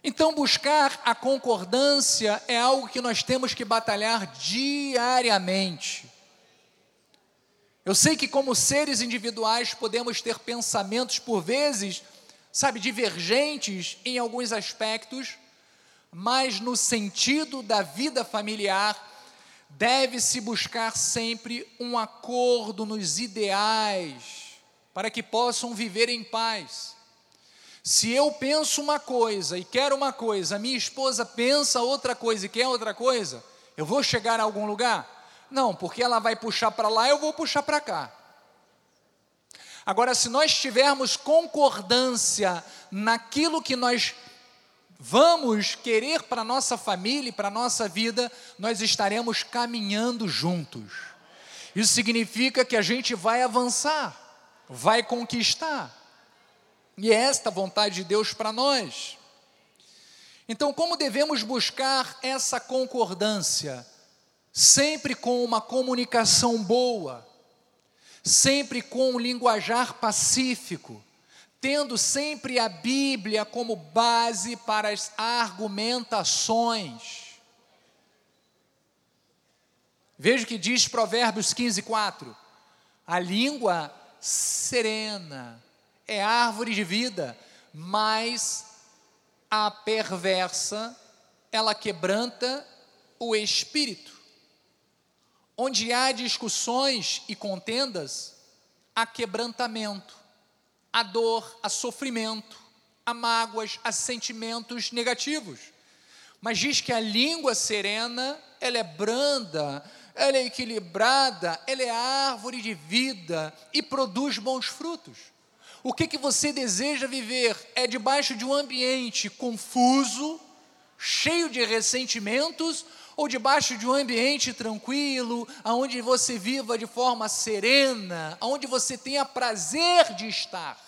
Então, buscar a concordância é algo que nós temos que batalhar diariamente. Eu sei que, como seres individuais, podemos ter pensamentos, por vezes, sabe, divergentes em alguns aspectos, mas no sentido da vida familiar, deve-se buscar sempre um acordo nos ideais, para que possam viver em paz. Se eu penso uma coisa e quero uma coisa, minha esposa pensa outra coisa e quer outra coisa, eu vou chegar a algum lugar? Não, porque ela vai puxar para lá, eu vou puxar para cá. Agora, se nós tivermos concordância naquilo que nós vamos querer para a nossa família e para a nossa vida, nós estaremos caminhando juntos. Isso significa que a gente vai avançar, vai conquistar. E é esta vontade de Deus para nós. Então, como devemos buscar essa concordância? Sempre com uma comunicação boa, sempre com um linguajar pacífico, tendo sempre a Bíblia como base para as argumentações. Veja o que diz Provérbios 15, 4. A língua serena é árvore de vida, mas a perversa, ela quebranta o espírito. Onde há discussões e contendas, há quebrantamento, há dor, há sofrimento, há mágoas, há sentimentos negativos. Mas diz que a língua serena, ela é branda, ela é equilibrada, ela é árvore de vida e produz bons frutos. O que, que você deseja viver é debaixo de um ambiente confuso, cheio de ressentimentos, ou debaixo de um ambiente tranquilo, aonde você viva de forma serena, aonde você tenha prazer de estar.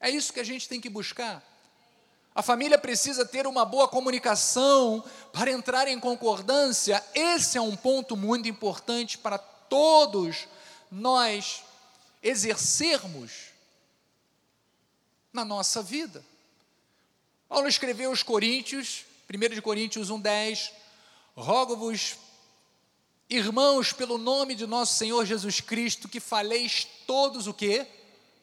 É isso que a gente tem que buscar. A família precisa ter uma boa comunicação para entrar em concordância. Esse é um ponto muito importante para todos nós exercermos na nossa vida. Paulo escreveu aos Coríntios, 1 de Coríntios 1,10, rogo-vos, irmãos, pelo nome de nosso Senhor Jesus Cristo, que faleis todos o que?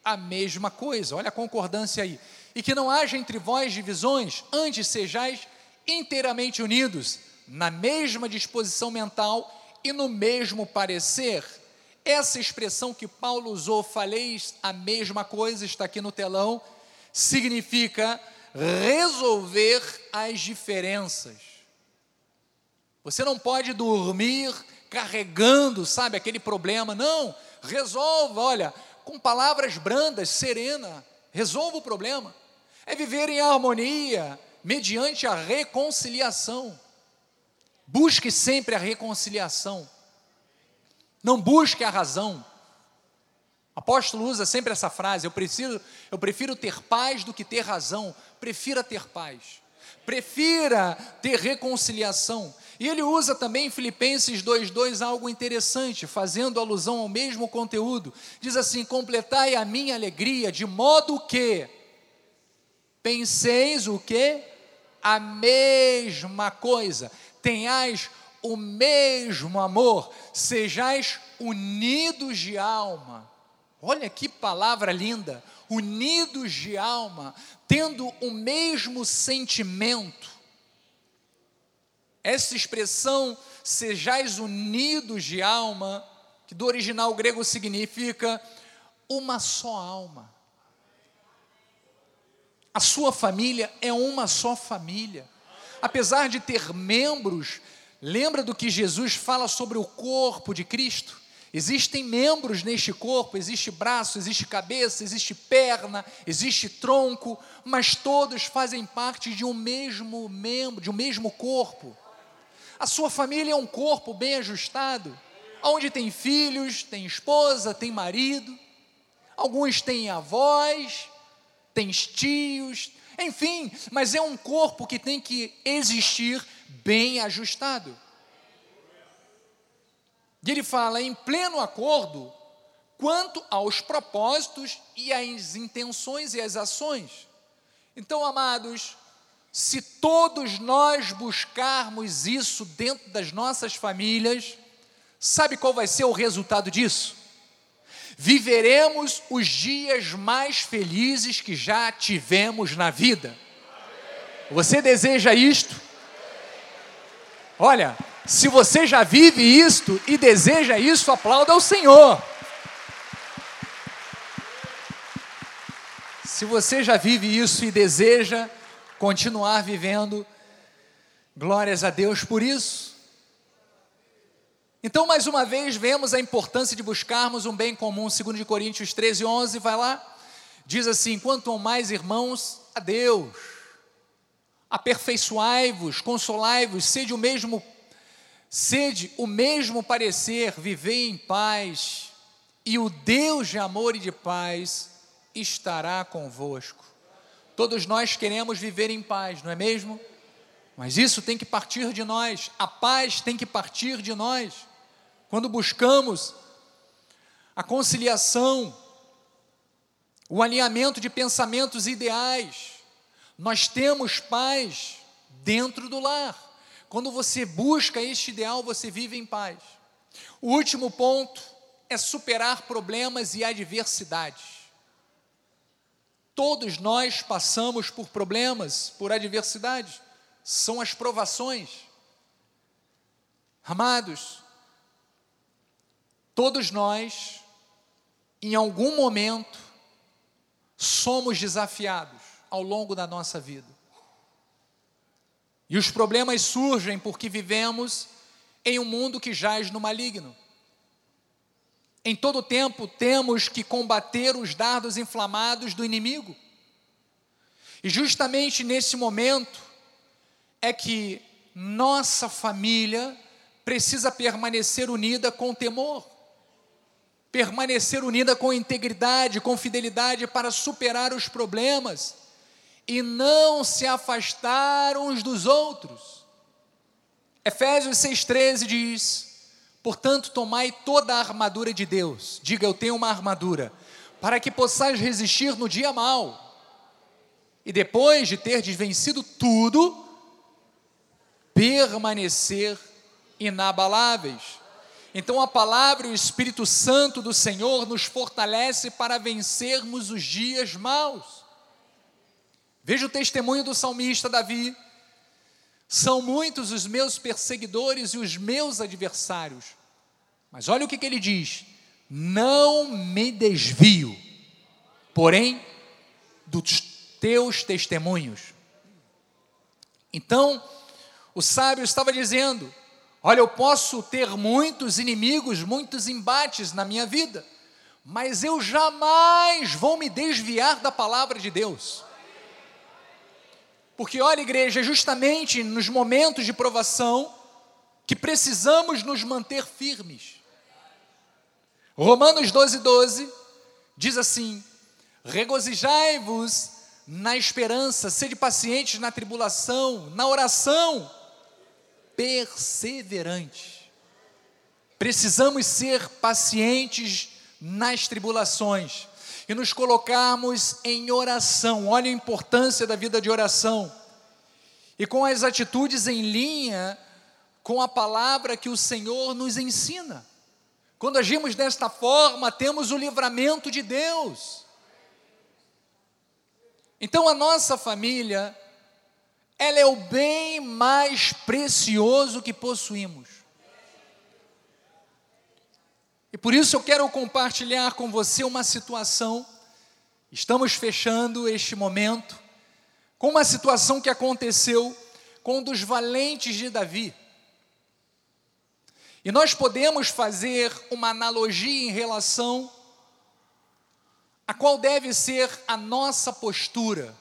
A mesma coisa, olha a concordância aí. E que não haja entre vós divisões, antes sejais inteiramente unidos, na mesma disposição mental e no mesmo parecer essa expressão que Paulo usou, faleis a mesma coisa, está aqui no telão, significa resolver as diferenças. Você não pode dormir carregando, sabe, aquele problema. Não, resolva, olha, com palavras brandas, serena, resolva o problema. É viver em harmonia, mediante a reconciliação. Busque sempre a reconciliação. Não busque a razão. Apóstolo usa sempre essa frase: eu preciso, eu prefiro ter paz do que ter razão. Prefira ter paz. Prefira ter reconciliação. E ele usa também em Filipenses 2:2 algo interessante, fazendo alusão ao mesmo conteúdo. Diz assim: "Completai a minha alegria de modo que penseis o que a mesma coisa, tenhais o mesmo amor, sejais unidos de alma. Olha que palavra linda! Unidos de alma, tendo o mesmo sentimento. Essa expressão, sejais unidos de alma, que do original grego significa uma só alma. A sua família é uma só família. Apesar de ter membros Lembra do que Jesus fala sobre o corpo de Cristo? Existem membros neste corpo, existe braço, existe cabeça, existe perna, existe tronco, mas todos fazem parte de um mesmo membro, de um mesmo corpo. A sua família é um corpo bem ajustado, onde tem filhos, tem esposa, tem marido, alguns têm avós, têm tios, enfim, mas é um corpo que tem que existir bem ajustado. E ele fala em pleno acordo quanto aos propósitos e às intenções e às ações. Então, amados, se todos nós buscarmos isso dentro das nossas famílias, sabe qual vai ser o resultado disso? Viveremos os dias mais felizes que já tivemos na vida. Você deseja isto? Olha, se você já vive isto e deseja isso, aplauda ao Senhor. Se você já vive isso e deseja continuar vivendo, glórias a Deus por isso. Então, mais uma vez, vemos a importância de buscarmos um bem comum, segundo de Coríntios 13, 11, vai lá, diz assim, quanto mais irmãos, a Deus, aperfeiçoai-vos, consolai-vos, sede o mesmo Sede o mesmo parecer, viver em paz, e o Deus de amor e de paz estará convosco. Todos nós queremos viver em paz, não é mesmo? Mas isso tem que partir de nós, a paz tem que partir de nós. Quando buscamos a conciliação, o alinhamento de pensamentos ideais, nós temos paz dentro do lar. Quando você busca este ideal, você vive em paz. O último ponto é superar problemas e adversidades. Todos nós passamos por problemas, por adversidades, são as provações. Amados, todos nós, em algum momento, somos desafiados ao longo da nossa vida. E os problemas surgem porque vivemos em um mundo que jaz no maligno. Em todo tempo temos que combater os dardos inflamados do inimigo. E justamente nesse momento é que nossa família precisa permanecer unida com temor, permanecer unida com integridade, com fidelidade para superar os problemas e não se afastaram uns dos outros. Efésios 6,13 diz: Portanto, tomai toda a armadura de Deus, diga eu tenho uma armadura, para que possais resistir no dia mau, e depois de ter vencido tudo, permanecer inabaláveis. Então a palavra e o Espírito Santo do Senhor nos fortalece para vencermos os dias maus. Veja o testemunho do salmista Davi. São muitos os meus perseguidores e os meus adversários. Mas olha o que, que ele diz: não me desvio, porém, dos teus testemunhos. Então, o sábio estava dizendo: Olha, eu posso ter muitos inimigos, muitos embates na minha vida, mas eu jamais vou me desviar da palavra de Deus. Porque, olha, igreja, é justamente nos momentos de provação que precisamos nos manter firmes. Romanos 12, 12 diz assim: regozijai-vos na esperança, sede pacientes na tribulação, na oração, perseverante. Precisamos ser pacientes nas tribulações e nos colocarmos em oração. Olha a importância da vida de oração. E com as atitudes em linha com a palavra que o Senhor nos ensina. Quando agimos desta forma, temos o livramento de Deus. Então a nossa família, ela é o bem mais precioso que possuímos. E por isso eu quero compartilhar com você uma situação. Estamos fechando este momento com uma situação que aconteceu com um dos valentes de Davi. E nós podemos fazer uma analogia em relação a qual deve ser a nossa postura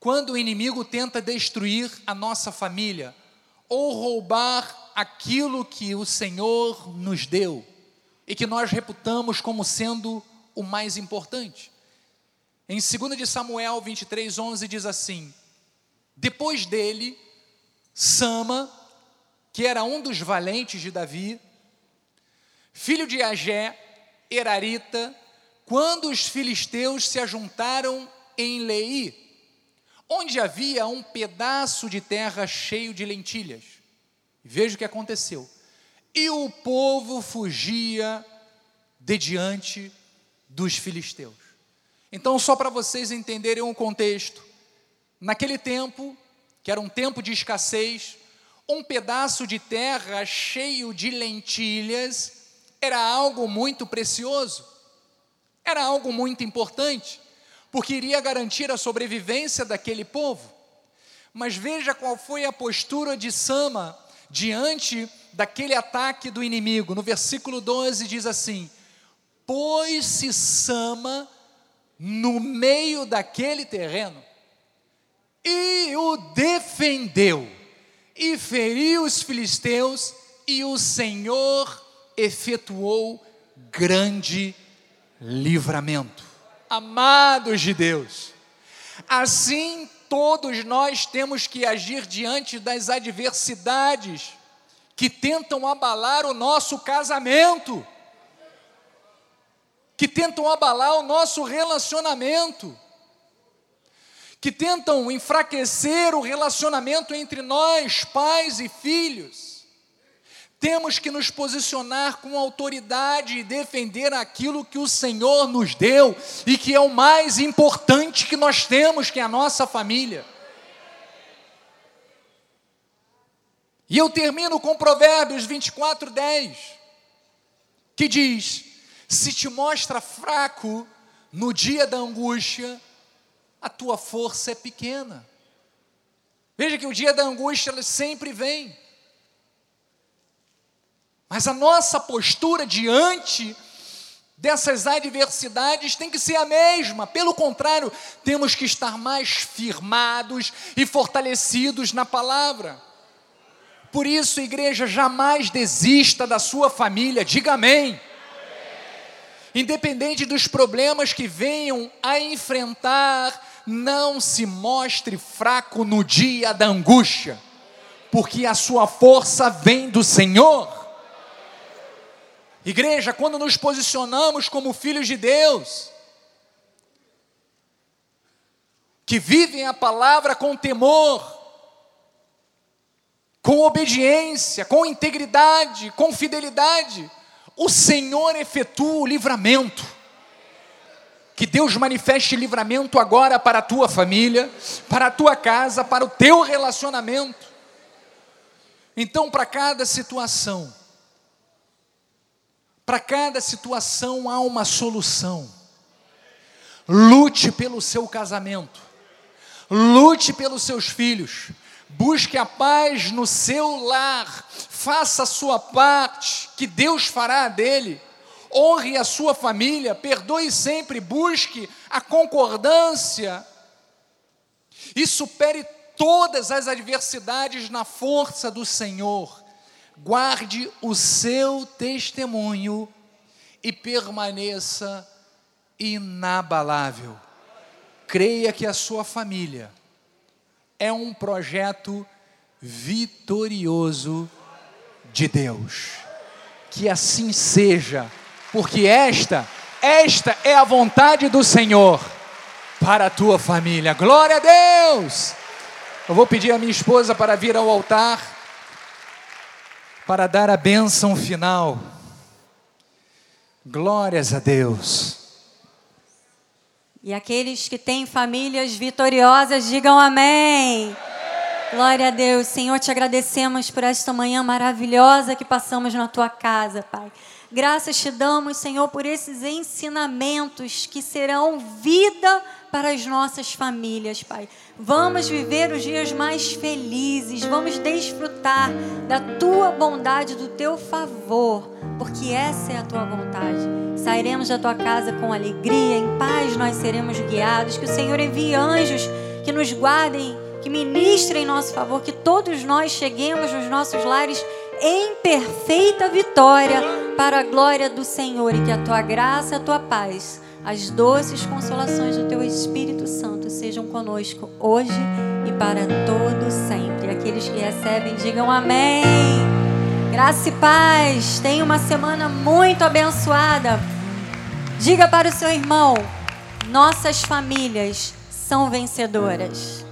quando o inimigo tenta destruir a nossa família ou roubar aquilo que o Senhor nos deu e que nós reputamos como sendo o mais importante. Em 2 de Samuel 23, 11 diz assim: Depois dele, Sama, que era um dos valentes de Davi, filho de Agé, Erarita, quando os filisteus se ajuntaram em Lei, onde havia um pedaço de terra cheio de lentilhas. Veja o que aconteceu. E o povo fugia de diante dos filisteus. Então, só para vocês entenderem o contexto, naquele tempo, que era um tempo de escassez, um pedaço de terra cheio de lentilhas era algo muito precioso, era algo muito importante, porque iria garantir a sobrevivência daquele povo. Mas veja qual foi a postura de Sama diante daquele ataque do inimigo. No versículo 12 diz assim: Pôs-se Sama no meio daquele terreno e o defendeu e feriu os filisteus, e o Senhor efetuou grande livramento. Amados de Deus, assim todos nós temos que agir diante das adversidades que tentam abalar o nosso casamento, que tentam abalar o nosso relacionamento que tentam enfraquecer o relacionamento entre nós, pais e filhos. Temos que nos posicionar com autoridade e defender aquilo que o Senhor nos deu e que é o mais importante que nós temos, que é a nossa família. E eu termino com Provérbios 24, 10, que diz: Se te mostra fraco no dia da angústia, a tua força é pequena. Veja que o dia da angústia sempre vem. Mas a nossa postura diante dessas adversidades tem que ser a mesma. Pelo contrário, temos que estar mais firmados e fortalecidos na palavra. Por isso, igreja, jamais desista da sua família, diga amém. Independente dos problemas que venham a enfrentar, não se mostre fraco no dia da angústia, porque a sua força vem do Senhor. Igreja, quando nos posicionamos como filhos de Deus, que vivem a palavra com temor, com obediência, com integridade, com fidelidade, o Senhor efetua o livramento. Que Deus manifeste livramento agora para a tua família, para a tua casa, para o teu relacionamento. Então, para cada situação, para cada situação há uma solução. Lute pelo seu casamento, lute pelos seus filhos, busque a paz no seu lar, faça a sua parte, que Deus fará dele. Honre a sua família, perdoe sempre, busque a concordância. E supere todas as adversidades na força do Senhor. Guarde o seu testemunho e permaneça inabalável. Creia que a sua família é um projeto vitorioso de Deus. Que assim seja porque esta, esta é a vontade do Senhor para a tua família. Glória a Deus! Eu vou pedir a minha esposa para vir ao altar para dar a bênção final. Glórias a Deus.
E aqueles que têm famílias vitoriosas, digam amém. Glória a Deus. Senhor, te agradecemos por esta manhã maravilhosa que passamos na tua casa, Pai. Graças te damos, Senhor, por esses ensinamentos que serão vida para as nossas famílias, Pai. Vamos viver os dias mais felizes, vamos desfrutar da tua bondade, do teu favor, porque essa é a tua vontade. Sairemos da tua casa com alegria, em paz nós seremos guiados. Que o Senhor envie anjos que nos guardem, que ministrem em nosso favor, que todos nós cheguemos nos nossos lares em perfeita vitória para a glória do Senhor e que a tua graça, a tua paz as doces consolações do teu Espírito Santo sejam conosco hoje e para todo sempre. Aqueles que recebem, digam amém. Graça e paz. Tenha uma semana muito abençoada. Diga para o seu irmão: nossas famílias são vencedoras.